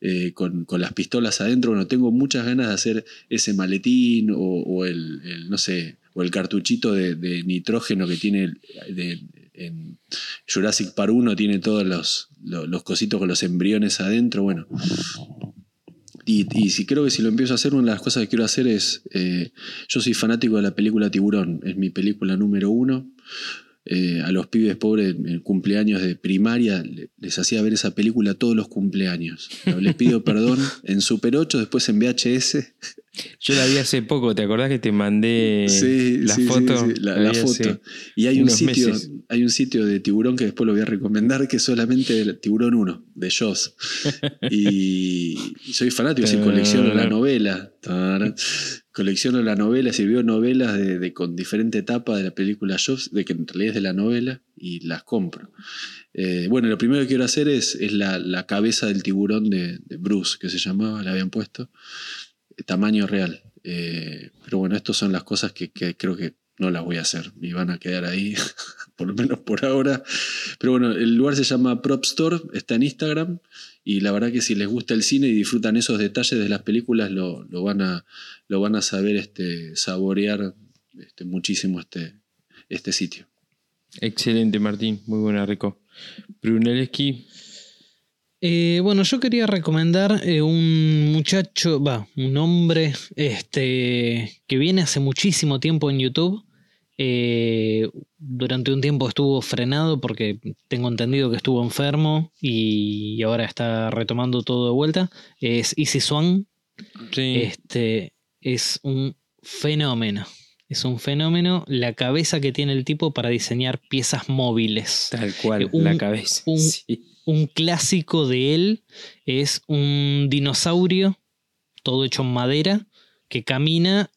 eh, con, con las pistolas adentro. Bueno, tengo muchas ganas de hacer ese maletín o, o el, el, no sé, o el cartuchito de, nitrógeno que tiene de- en Jurassic Park 1, tiene todos los, cositos con los embriones adentro. Bueno. Y, si creo que si lo empiezo a hacer, una de las cosas que quiero hacer es. eh, yo soy fanático de la película Tiburón, es mi película número uno. Eh, a los pibes pobres en cumpleaños de primaria le- les hacía ver esa película todos los cumpleaños. Les pido perdón en Super 8, después en VHS. Yo la vi hace poco, ¿te acordás que te mandé Sí, la sí, foto? sí, la, la foto. Y hay un, sitio, meses. hay un sitio de tiburón que después lo voy a recomendar, que es solamente el Tiburón 1, de Joss. Y soy fanático, y colecciono la novela. Colecciono la novela, sirvió novelas de, de- con diferente etapa de la película Joss, de que en realidad es de la novela, y las compro. Eh, bueno, lo primero que quiero hacer es, es la, la cabeza del tiburón de, de Bruce, que se llamaba, le habían puesto, tamaño real. Eh, pero bueno, estas son las cosas que, creo que no las voy a hacer y van a quedar ahí, por lo menos por ahora. Pero bueno, el lugar se llama Prop Store, está en Instagram y la verdad que si les gusta el cine y disfrutan esos detalles de las películas, lo, lo van, a, lo van a saber este, saborear este, muchísimo este, este sitio. Excelente, Martín. Muy buena, Rico. Brunelleschi, Eh, bueno, yo quería recomendar eh, un muchacho, va, un hombre este, que viene hace muchísimo tiempo en YouTube. Eh, durante un tiempo estuvo frenado porque tengo entendido que estuvo enfermo y ahora está retomando todo de vuelta. Es Easy Swan. sí. Este es un fenómeno. Es un fenómeno la cabeza que tiene el tipo para diseñar piezas móviles. tal cual, un- la cabeza. un- sí. Un clásico de él es un dinosaurio, todo hecho en madera, que camina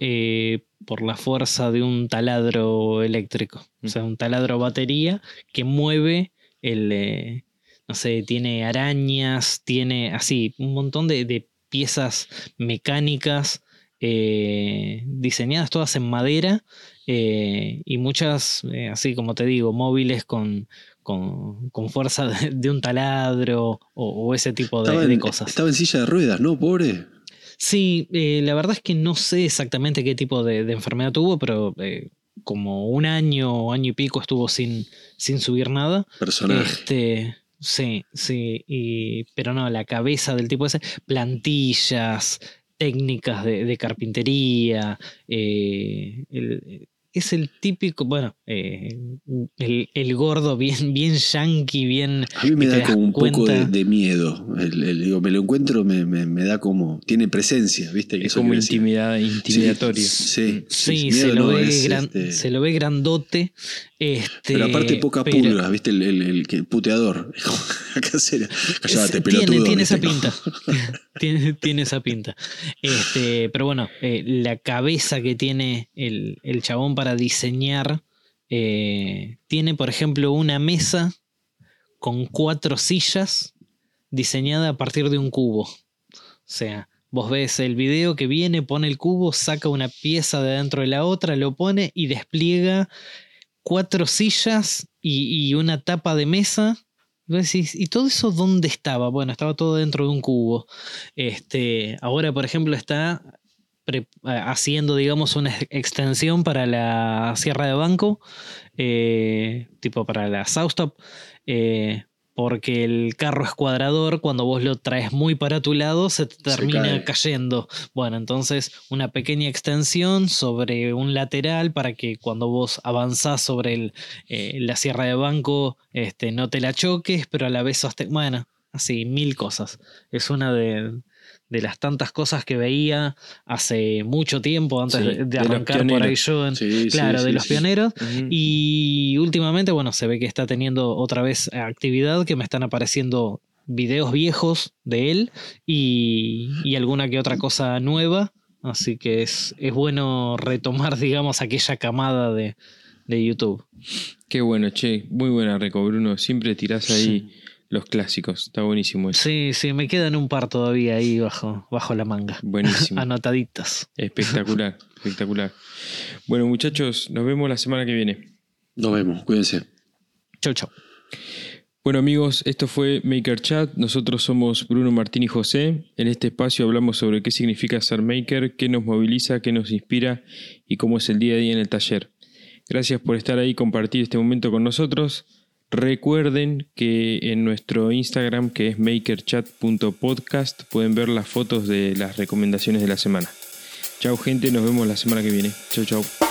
eh, por la fuerza de un taladro eléctrico. O sea, un taladro batería que mueve el. eh, no sé, tiene arañas, tiene así, un montón de, de piezas mecánicas eh, diseñadas todas en madera y muchas, así como te digo, móviles con, con, con fuerza de, de un taladro o, o ese tipo de, cosas. estaba en silla de ruedas, ¿no? Pobre. Sí, eh, la verdad es que no sé exactamente qué tipo de, de enfermedad tuvo, pero eh, como un año o año y pico estuvo sin, sin subir nada. Personaje. Este, sí, sí, y, pero no, la cabeza del tipo ese, plantillas, técnicas de, de carpintería, eh, el- es el típico, bueno, eh, el, el gordo bien, bien yankee, bien... A mí me da como un poco de, miedo. El- el- digo, me lo encuentro, me, me- me da como. Tiene presencia, ¿viste? Que Es como quiere decir. intimida- intimidatorio. Sí, Sí, miedo se, lo no, ve es, gran- este, se lo ve grandote. Este, Pero aparte poca pero- pulga, ¿viste? El, el- puteador. Acá será. Cállate, Es- pelotudo. tiene, tiene esa pinta. tiene, tiene esa pinta. Este, pero bueno, eh, la cabeza que tiene el, el chabón para diseñar. eh, tiene, por ejemplo, una mesa con cuatro sillas diseñada a partir de un cubo. O sea, vos ves el video que viene, pone el cubo, saca una pieza de dentro de la otra, lo pone y despliega cuatro sillas y, y una tapa de mesa. Y vos decís, ¿y todo eso dónde estaba? Bueno, estaba todo dentro de un cubo. Este, ahora, por ejemplo, está pre- haciendo, digamos, una ex- extensión para la Sierra de Banco, eh, tipo para la Southtop, eh, porque el carro escuadrador, cuando vos lo traes muy para tu lado, se te termina cayendo. Bueno, entonces una pequeña extensión sobre un lateral para que cuando vos avanzás sobre el, eh, la Sierra de Banco este, no te la choques, pero a la vez soste- Bueno, así, mil cosas. Es una de, de las tantas cosas que veía hace mucho tiempo antes Sí, de, de de arrancar por ahí yo. en- Sí, sí, claro, de los pioneros. Y últimamente, bueno, se ve que está teniendo otra vez actividad, que me están apareciendo videos viejos de él y, y alguna que otra cosa nueva. Así que es, es bueno retomar, digamos, aquella camada de, de YouTube. Qué bueno, che. Muy buena reco, Bruno. Siempre tirás ahí los clásicos. Está buenísimo eso. Sí, sí, me quedan un par todavía ahí bajo, bajo la manga. Buenísimo. Anotaditas. Espectacular, espectacular. Bueno, muchachos, nos vemos la semana que viene. Nos vemos, cuídense. Chau, chau. Bueno amigos, esto fue Maker Chat. Nosotros somos Bruno Martín y José. En este espacio hablamos sobre qué significa ser maker, qué nos moviliza, qué nos inspira y cómo es el día a día en el taller. Gracias por estar ahí y compartir este momento con nosotros. Recuerden que en nuestro Instagram, que es makerchat.podcast, pueden ver las fotos de las recomendaciones de la semana. Chau gente, nos vemos la semana que viene. Chau chau.